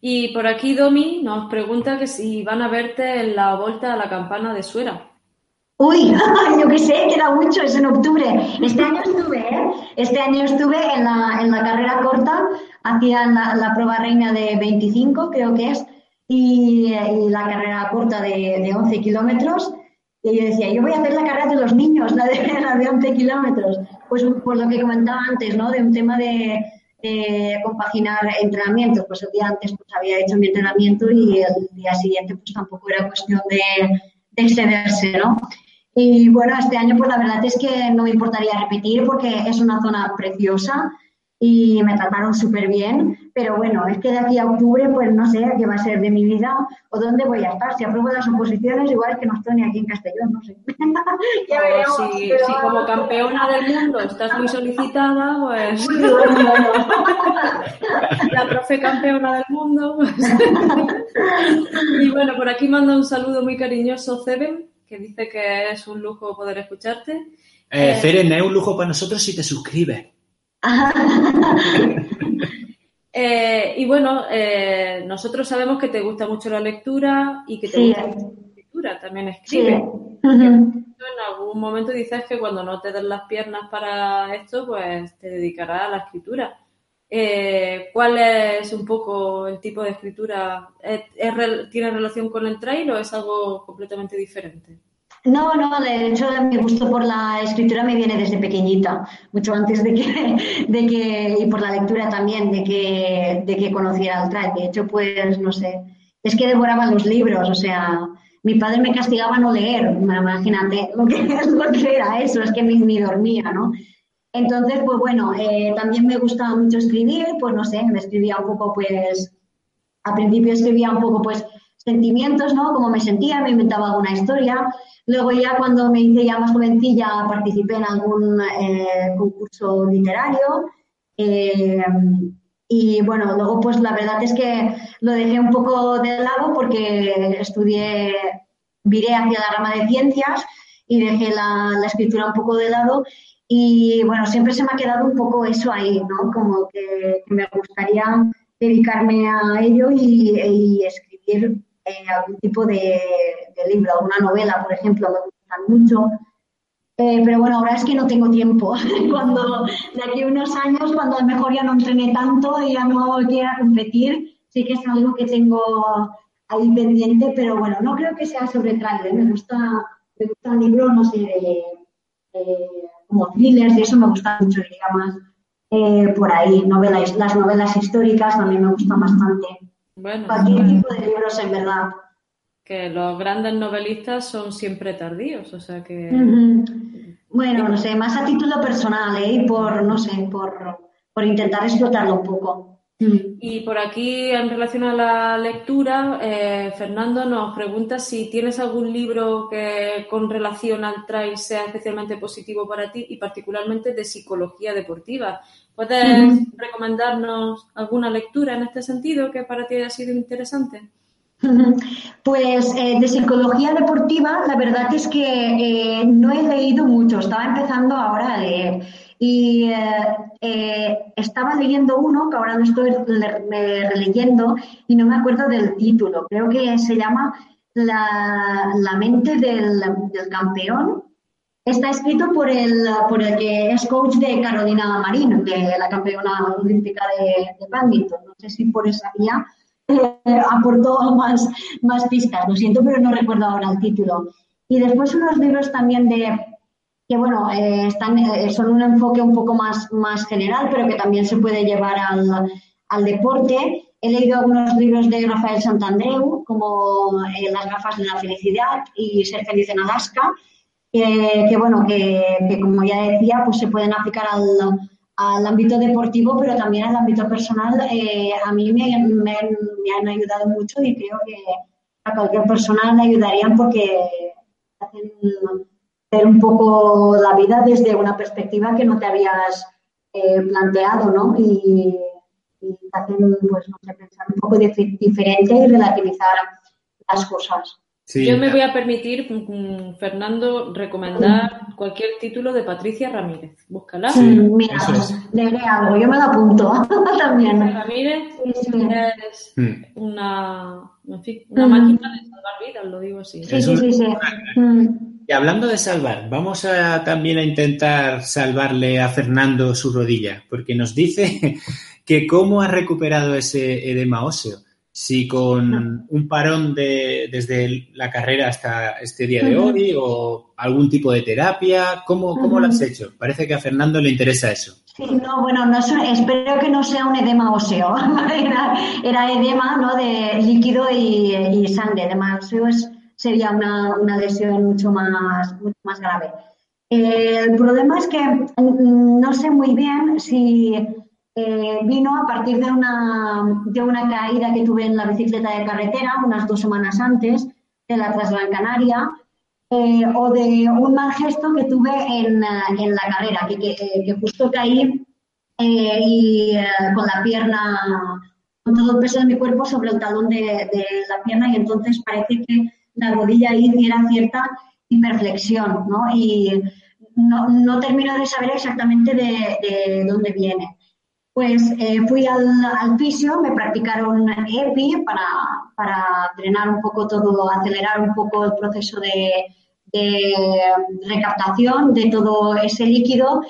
Y por aquí Domi nos pregunta que si van a verte en la vuelta a la campana de Suera. Uy, yo qué sé, queda mucho, es en octubre. Este año estuve, ¿eh? Este año estuve en la, en la carrera corta, hacía la, prueba reina de 25, creo que es, y, la carrera corta de, de 11 kilómetros. Y yo decía, yo voy a hacer la carrera de los niños, la de, la de 11 kilómetros. Pues por lo que comentaba antes, ¿no? De un tema de, compaginar entrenamientos. Pues el día antes pues había hecho mi entrenamiento y el día siguiente pues tampoco era cuestión de, de excederse, ¿no? Y bueno, este año pues la verdad es que no me importaría repetir porque es una zona preciosa y me trataron súper bien, pero bueno, es que de aquí a octubre pues no sé qué va a ser de mi vida o dónde voy a estar. Si apruebo las oposiciones, igual que no estoy ni aquí en Castellón, no sé. si, como campeona del mundo estás muy solicitada, pues la profe campeona del mundo. Pues. y bueno, por aquí manda un saludo muy cariñoso Ceben que dice que es un lujo poder escucharte. Eh, Feren, es un lujo para nosotros si te suscribes. Eh, y bueno, eh, nosotros sabemos que te gusta mucho la lectura y que te gusta mucho la escritura, también escribes. En algún momento dices que cuando no te den las piernas para esto, pues te dedicarás a la escritura. Eh, ¿Cuál es un poco el tipo de escritura? ¿Tiene relación con el trail o es algo completamente diferente? No, no, de hecho mi gusto por la escritura me viene desde pequeñita, mucho antes de que, de que y por la lectura también, de que, de que conociera el trail. De hecho, pues, no sé, es que devoraba los libros, o sea, mi padre me castigaba no leer, imagínate lo que, lo que era eso, es que ni, ni dormía, ¿no? Entonces, pues bueno, eh, también me gustaba mucho escribir, pues no sé, me escribía un poco, pues, al principio escribía un poco, pues, sentimientos, ¿no? Cómo me sentía, me inventaba alguna historia. Luego ya cuando me hice ya más jovencilla participé en algún eh, concurso literario. Eh, y bueno, luego pues la verdad es que lo dejé un poco de lado porque estudié, viré hacia la rama de ciencias y dejé la, la escritura un poco de lado y bueno, siempre se me ha quedado un poco eso ahí, ¿no? Como que, me gustaría dedicarme a ello y, escribir eh, algún tipo de, libro, alguna novela, por ejemplo, me gustan mucho. Eh, pero bueno, ahora es que no tengo tiempo. cuando de aquí a unos años, cuando a lo mejor ya no entrené tanto y ya no quiera competir, sí que es algo que tengo ahí pendiente, pero bueno, no creo que sea sobre trailer. Me gusta, me gusta un libro, no sé, de, como thrillers y eso me gusta mucho, diría más eh, por ahí. Novelas, las novelas históricas también me gustan bastante. Bueno, Cualquier tipo de libros, en verdad. Que los grandes novelistas son siempre tardíos, o sea que... Bueno, no sé, más a título personal, ¿eh? Y por, no sé, por, por intentar explotarlo un poco. Mm. Y por aquí, en relación a la lectura, eh, Fernando nos pregunta si tienes algún libro que con relación al trail sea especialmente positivo para ti y particularmente de psicología deportiva. ¿Puedes recomendarnos alguna lectura en este sentido que para ti haya sido interesante? Pues eh, de psicología deportiva, la verdad es que eh, no he leído mucho, estaba empezando ahora a leer. Y eh, eh, estaba leyendo uno que ahora no estoy releyendo y no me acuerdo del título. Creo que se llama La, mente del, campeón. Está escrito por el, por el que es coach de Carolina Marín, de la campeona olímpica de, de badminton. No sé si por esa vía eh, aportó más, más pistas. Lo siento, pero no recuerdo ahora el título. Y después unos libros también de que bueno, eh, eh, son un enfoque un poco más, más general, pero que también se puede llevar al, al deporte. He leído algunos libros de Rafael Santandreu, como eh, Las gafas de la felicidad y Ser feliz en Alaska, que bueno, que, como ya decía, pues se pueden aplicar al, al ámbito deportivo, pero también al ámbito personal. a mí me, me, han ayudado mucho y creo que a cualquier persona le ayudarían porque hacen ver un poco la vida desde una perspectiva que no te habías eh, planteado, ¿no? Y, y hacen, pues, no sé, pensar un poco diferente y relativizar las cosas. Yo me voy a permitir, mm, Fernando, recomendar cualquier título de Patricia Ramírez. Búscala. Sí, mira, leeré algo, yo me lo apunto también. Ramírez es mm. una, en fin, una máquina de salvar vidas, lo digo así. Sí, sí, sí. sí. Y hablando de salvar, vamos a también a intentar salvarle a Fernando su rodilla, porque nos dice que cómo ha recuperado ese edema óseo si con un parón de, desde la carrera hasta este día de hoy o algún tipo de terapia, ¿cómo, cómo lo has hecho? Parece que a Fernando le interesa eso. Sí, no, bueno, no, espero que no sea un edema óseo, era, edema ¿no? de líquido y, sangre, edema óseo sería una, una, lesión mucho más, mucho más grave. el problema es que no sé muy bien si eh, vino a partir de una, de una caída que tuve en la bicicleta de carretera unas dos semanas antes de la Traslan Canaria eh, o de un mal gesto que tuve en, en la carrera, que, que, eh, justo caí y con la pierna, con todo el peso de mi cuerpo sobre el talón de, de la pierna y entonces parece que la rodilla ahí hiciera cierta hiperflexión, ¿no? Y no, no termino de saber exactamente de, de dónde viene. Pues eh, fui al, al, fisio, me practicaron EPI para, para, drenar un poco todo, acelerar un poco el proceso de, recaptación de todo ese líquido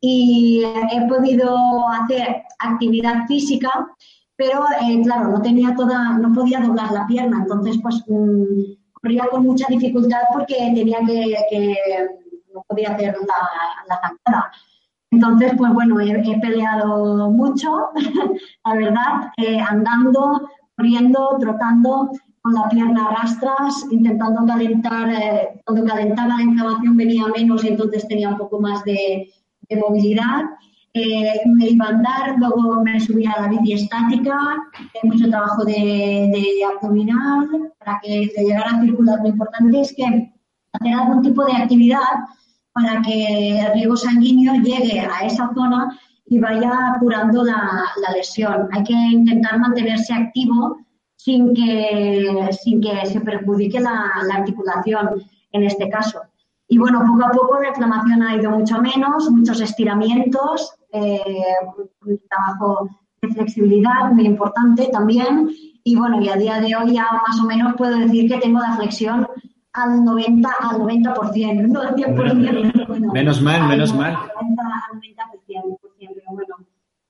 y he podido hacer actividad física, pero eh, claro, no tenía toda, no podía doblar la pierna, entonces pues mm, corría con mucha dificultad porque tenía que, que no podía hacer la, la zancada. Entonces, pues bueno, he, peleado mucho, la verdad, eh, andando, corriendo, trotando, con la pierna a rastras, intentando calentar, eh, cuando calentaba la inflamación venía menos y entonces tenía un poco más de, movilidad. Eh, me iba a andar, luego me subía a la bici estática, mucho trabajo de, abdominal para que llegara a circular. Lo importante es que hacer algún tipo de actividad para que el riego sanguíneo llegue a esa zona y vaya curando la, lesión. Hay que intentar mantenerse activo sin que, sin que se perjudique la, articulación en este caso. Y bueno, poco a poco la inflamación ha ido mucho menos, muchos estiramientos, eh, un trabajo de flexibilidad muy importante también. Y bueno, y a día de hoy ya más o menos puedo decir que tengo la flexión al 90, al 90%, no al 100%. Bueno, menos mal, menos mal. Al 90, al 90%, pero bueno.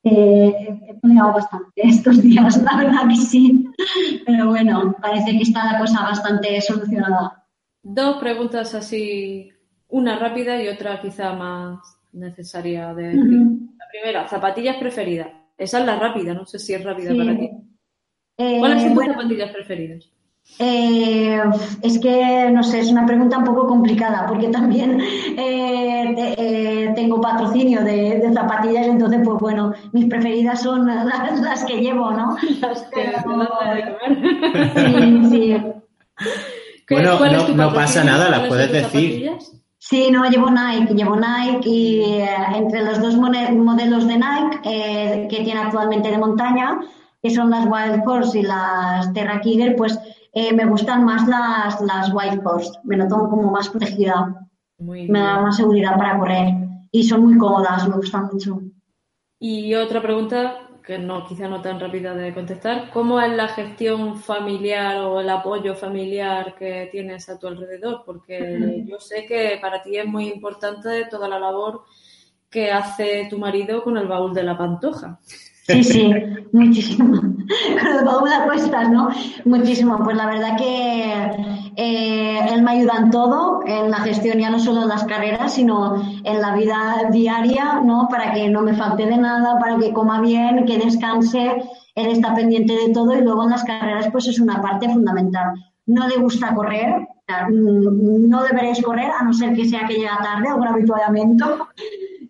Eh, he peleado bastante estos días, la verdad que sí. Pero bueno, parece que está la cosa bastante solucionada. Dos preguntas así, una rápida y otra quizá más necesaria de decir. La primera, zapatillas preferidas. Esa es la rápida, no sé si es rápida para ti. Eh, ¿Cuáles son tus zapatillas preferidas? Eh, es que, no sé, es una pregunta un poco complicada porque también eh, eh, tengo patrocinio de, zapatillas, entonces, pues bueno, mis preferidas son las, que llevo, ¿no? Las que Sí, sí. Bueno, no, pasa nada, las puedes decir. Sí, no, llevo Nike, llevo Nike y entre los dos modelos de Nike que tiene actualmente de montaña, que son las Wild Horse y las Terra Kiger, pues eh, me gustan más las, las White Horse, me noto como más protegida, me da más seguridad para correr y son muy cómodas, me gustan mucho. Y otra pregunta que no, quizá no tan rápida de contestar, ¿cómo es la gestión familiar o el apoyo familiar que tienes a tu alrededor? Porque yo sé que para ti es muy importante toda la labor que hace tu marido con el baúl de la pantoja. Sí, sí, muchísimo. Con el cuestas, ¿no? Muchísimo. Pues la verdad que eh, él me ayuda en todo, en la gestión ya no solo en las carreras, sino en la vida diaria, ¿no? Para que no me falte de nada, para que coma bien, que descanse. Él está pendiente de todo y luego en las carreras pues es una parte fundamental. No le gusta correr, no deberéis correr a no ser que sea que llega tarde, algún habituallamiento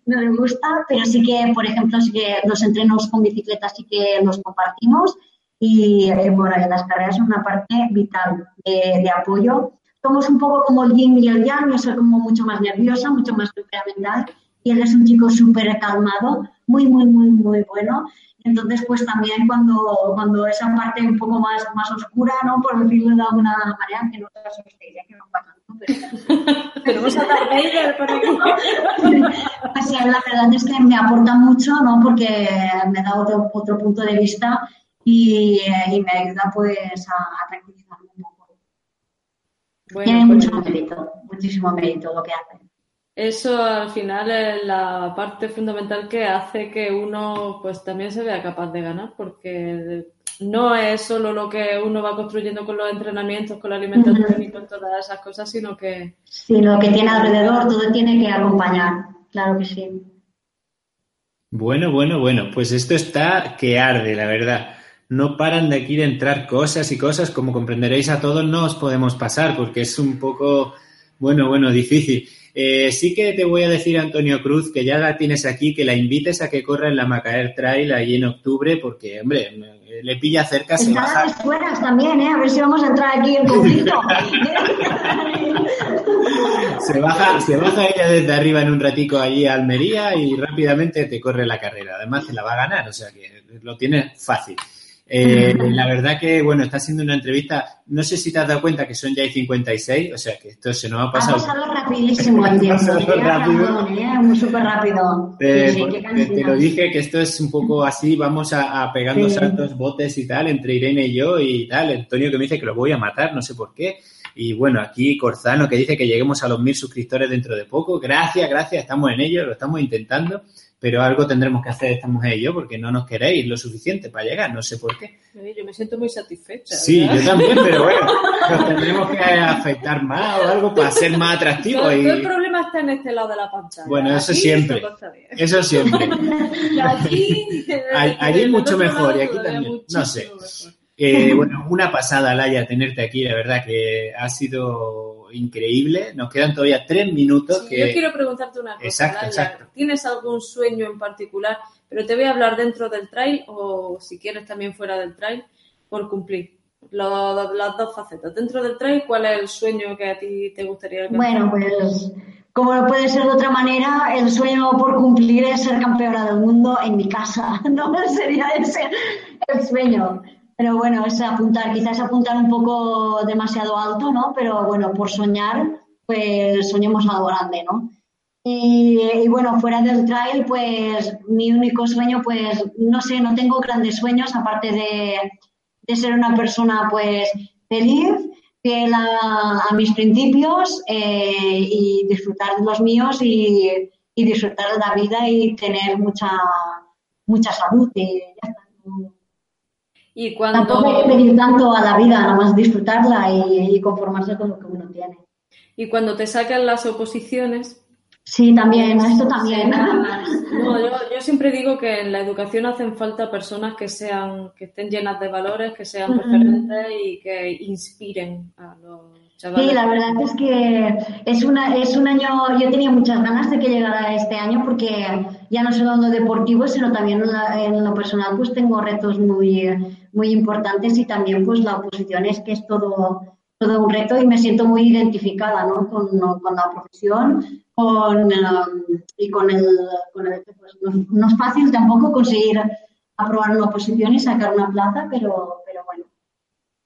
no le gusta, pero sí que, por ejemplo, sí que los entrenos con bicicleta sí que los compartimos y eh, bueno, en las carreras es una parte vital de, apoyo somos un poco como el yin y el yang, yo soy como mucho más nerviosa, mucho más temperamental, y él es un chico súper calmado, muy, muy, muy, muy bueno. Entonces, pues también cuando, cuando esa parte un poco más, más oscura, ¿no? Por decirlo de alguna manera, que no te asustéis, que no pasa. Tenemos a Darth Vader por aquí. La verdad es que me aporta mucho, ¿no? Porque me da otro, otro punto de vista y, y me ayuda pues a, a tranquilizarme un poco. Bueno, Tiene pues, mucho mérito, muchísimo mérito lo que hace. Eso al final es la parte fundamental que hace que uno pues también se vea capaz de ganar, porque no es solo lo que uno va construyendo con los entrenamientos, con la alimentación y con todas esas cosas, sino que Sí, lo que tiene alrededor, todo tiene que acompañar, claro que sí. Bueno, bueno, bueno, pues esto está que arde, la verdad. No paran de aquí de entrar cosas y cosas, como comprenderéis a todos no os podemos pasar porque es un poco, bueno, bueno, difícil. Eh, sí que te voy a decir, Antonio Cruz, que ya la tienes aquí, que la invites a que corra en la Macaer Trail ahí en octubre, porque, hombre, le pilla cerca, se baja. también, ¿eh? A ver si vamos a entrar aquí en conflicto. Se baja, se baja ella desde arriba en un ratico allí a Almería y rápidamente te corre la carrera. Además, te la va a ganar, o sea que lo tienes fácil. Eh, la verdad que, bueno, está siendo una entrevista, no sé si te has dado cuenta que son ya y 56, o sea que esto se nos ha Ha pasado. pasado rapidísimo el tiempo. pasado rápido. razón, ¿eh? Muy súper rápido. Sí, te, te lo dije que esto es un poco así, vamos a, a pegando Sí. saltos, botes y tal, entre Irene y yo y tal. Antonio que me dice que lo voy a matar, no sé por qué. Y bueno, aquí Corzano que dice que lleguemos a los mil suscriptores dentro de poco. Gracias, gracias, estamos en ello, lo estamos intentando, pero algo tendremos que hacer esta mujer y yo porque no nos queréis lo suficiente para llegar, no sé por qué. yo me siento muy satisfecha. Sí, ¿verdad? yo también, pero bueno, nos tendremos que afectar más o algo para ser más atractivos. Todo el Y, problema está en este lado de la pantalla. Bueno, eso Aquí siempre. eso siempre. Y allí, mucho mejor, y aquí también. No sé. Eh, bueno, una pasada, Laia, tenerte aquí, la verdad que ha sido increíble. Nos quedan todavía tres minutos. Sí, que... Yo quiero preguntarte una cosa. Exacto, exacto. ¿Tienes algún sueño en particular? Pero te voy a hablar dentro del trail o si quieres también fuera del trail por cumplir. Lo- las dos facetas. Dentro del trail, ¿cuál es el sueño que a ti te gustaría alcanzar? Bueno, pues como no puede ser de otra manera, el sueño por cumplir es ser campeona del mundo en mi casa. No sería ese el sueño. Pero bueno, es apuntar, quizás apuntar un poco demasiado alto, ¿no? Pero bueno, por soñar, pues soñemos algo grande, ¿no? Y, y bueno, fuera del trail, pues mi único sueño, pues no sé, no tengo grandes sueños, aparte de, de ser una persona pues feliz, fiel a, a mis principios eh, y disfrutar de los míos y, y disfrutar de la vida y tener mucha mucha salud. Y ya está. Y cuando, Tampoco hay que pedir tanto a la vida, nada más disfrutarla y, y conformarse con lo que uno tiene. y cuando te sacan las oposiciones, Sí, también, esto también. No, yo, yo siempre digo que en la educación hacen falta personas que sean, que estén llenas de valores, que sean referentes y que inspiren a los chavales. Sí, la verdad es que es una es un año, yo tenía muchas ganas de que llegara este año porque ya no solo en lo deportivo, sino también en, la- en lo personal, pues tengo retos muy, muy importantes y también pues la oposición es que es todo, todo un reto y me siento muy identificada ¿no? con, con la profesión con, um, y con el, con el pues, no, no es fácil tampoco conseguir aprobar una oposición y sacar una plaza, pero, pero bueno,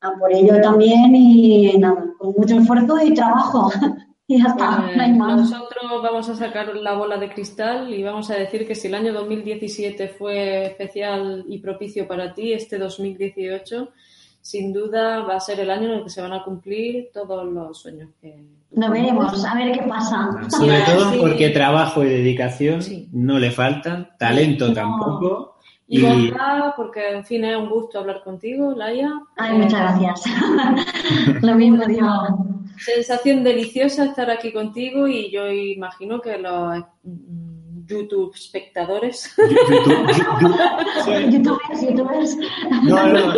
a por ello también y nada, con mucho esfuerzo y trabajo. y ya está, Pues no hay más. nosotros vamos a sacar la bola de cristal y vamos a decir que si el año 2017 fue especial y propicio para ti, este 2018 sin duda va a ser el año en el que se van a cumplir todos los sueños que Lo veremos, a ver qué pasa. Sobre todo Sí. porque trabajo y dedicación Sí. no le faltan, talento No. tampoco. Y Y bondad, porque en fin es un gusto hablar contigo, Laia. Ay, Eh, muchas gracias. Lo mismo digo. Sensación deliciosa estar aquí contigo y yo imagino que los mm, YouTube espectadores YouTube- YouTube- Youtubers, youtubers. no, no,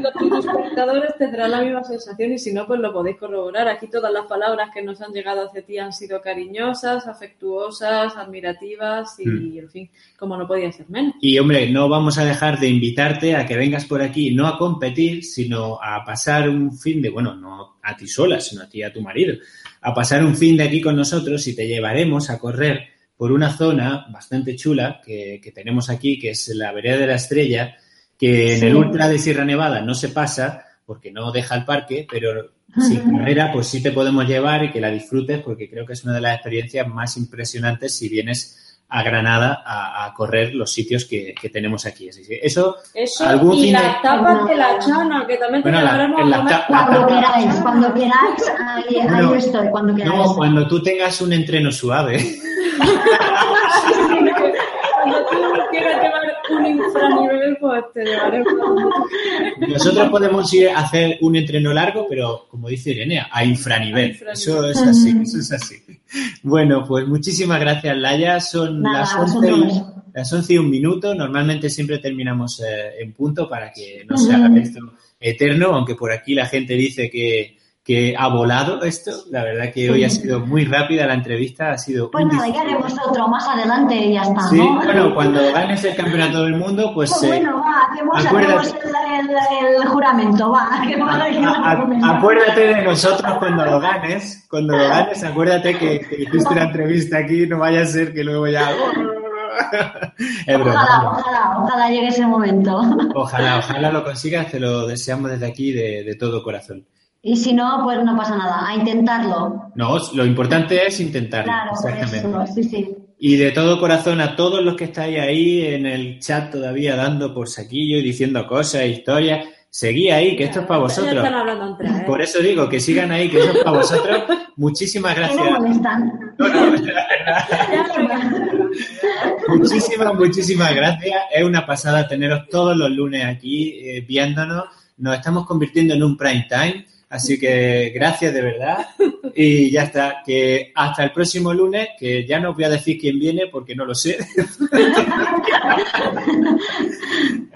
los tus espectadores tendrán la misma sensación y si no, pues lo podéis corroborar. Aquí todas las palabras que nos han llegado hacia ti han sido cariñosas, afectuosas, admirativas y, Mm. en fin, como no podía ser menos. Y hombre, no vamos a dejar de invitarte a que vengas por aquí, no a competir, sino a pasar un fin de, bueno, no a ti sola, sino a ti y a tu marido, a pasar un fin de aquí con nosotros y te llevaremos a correr por una zona bastante chula que, que tenemos aquí, que es la Vereda de la Estrella, que en el Ultra de Sierra Nevada no se pasa porque no deja el parque, pero sin carrera pues sí te podemos llevar y que la disfrutes porque creo que es una de las experiencias más impresionantes si vienes a Granada a, a correr los sitios que, que tenemos aquí. Así que eso, Eso Algún y fin de- las tapas de la chana, que también te Bueno, la- en ta- Cuando la- queráis, cuando queráis, ahí, estoy, cuando queráis. no, cuando tú tengas un entreno suave. Cuando tú quieras llevar un infranivel, pues te llevaremos. Nosotros podemos ir a hacer un entreno largo, pero como dice Irene, a infranivel. A infranivel. Eso es así, eso es así. Bueno, pues muchísimas gracias, Laia. Son Nada, las a 11, y, las 11 y un minuto. Normalmente siempre terminamos eh, en punto para que no se haga esto eterno, aunque por aquí la gente dice que, que ha volado esto. La verdad que hoy ha sido muy rápida la entrevista, ha sido Pues nada, ya haremos otro más adelante y ya está, Sí, ¿no? bueno, cuando ganes el campeonato del mundo, pues... Pues eh, bueno, va, hacemos, el, el- el juramento, va. A- a acuérdate de nosotros cuando lo ganes, cuando lo ganes, acuérdate que, que hiciste la entrevista aquí, no vaya a ser que luego ya... Ojalá, ojalá, ojalá llegue ese momento. Ojalá, ojalá lo consigas, te lo deseamos desde aquí de, de todo corazón. Y si no, pues no pasa nada, a intentarlo. No, lo importante es intentarlo, Claro, exactamente. eso, sí, sí. Y de todo corazón a todos los que estáis ahí en el chat todavía dando por saquillo y diciendo cosas, historias, seguí ahí, que esto es para Ya vosotros. están hablando entre ellos. Por eso digo que sigan ahí, que esto es para vosotros. Muchísimas gracias. molestan. No, no. Muchísimas, muchísimas gracias. Es una pasada teneros todos los lunes aquí eh, viéndonos. Nos estamos convirtiendo en un prime time. Así que gracias de verdad. Y ya está. Que hasta el próximo lunes, que ya no os voy a decir quién viene porque no lo sé.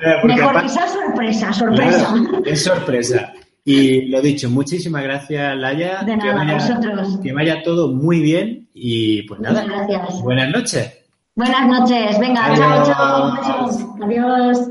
Eh, porque Mejor que sea sorpresa, sorpresa. Claro, es sorpresa. Y lo dicho, muchísimas gracias, Laia. De que, nada, vaya, vosotros. que vaya todo muy bien. Y pues nada, gracias. buenas noches. Buenas noches. Venga, chao, chao. Adiós.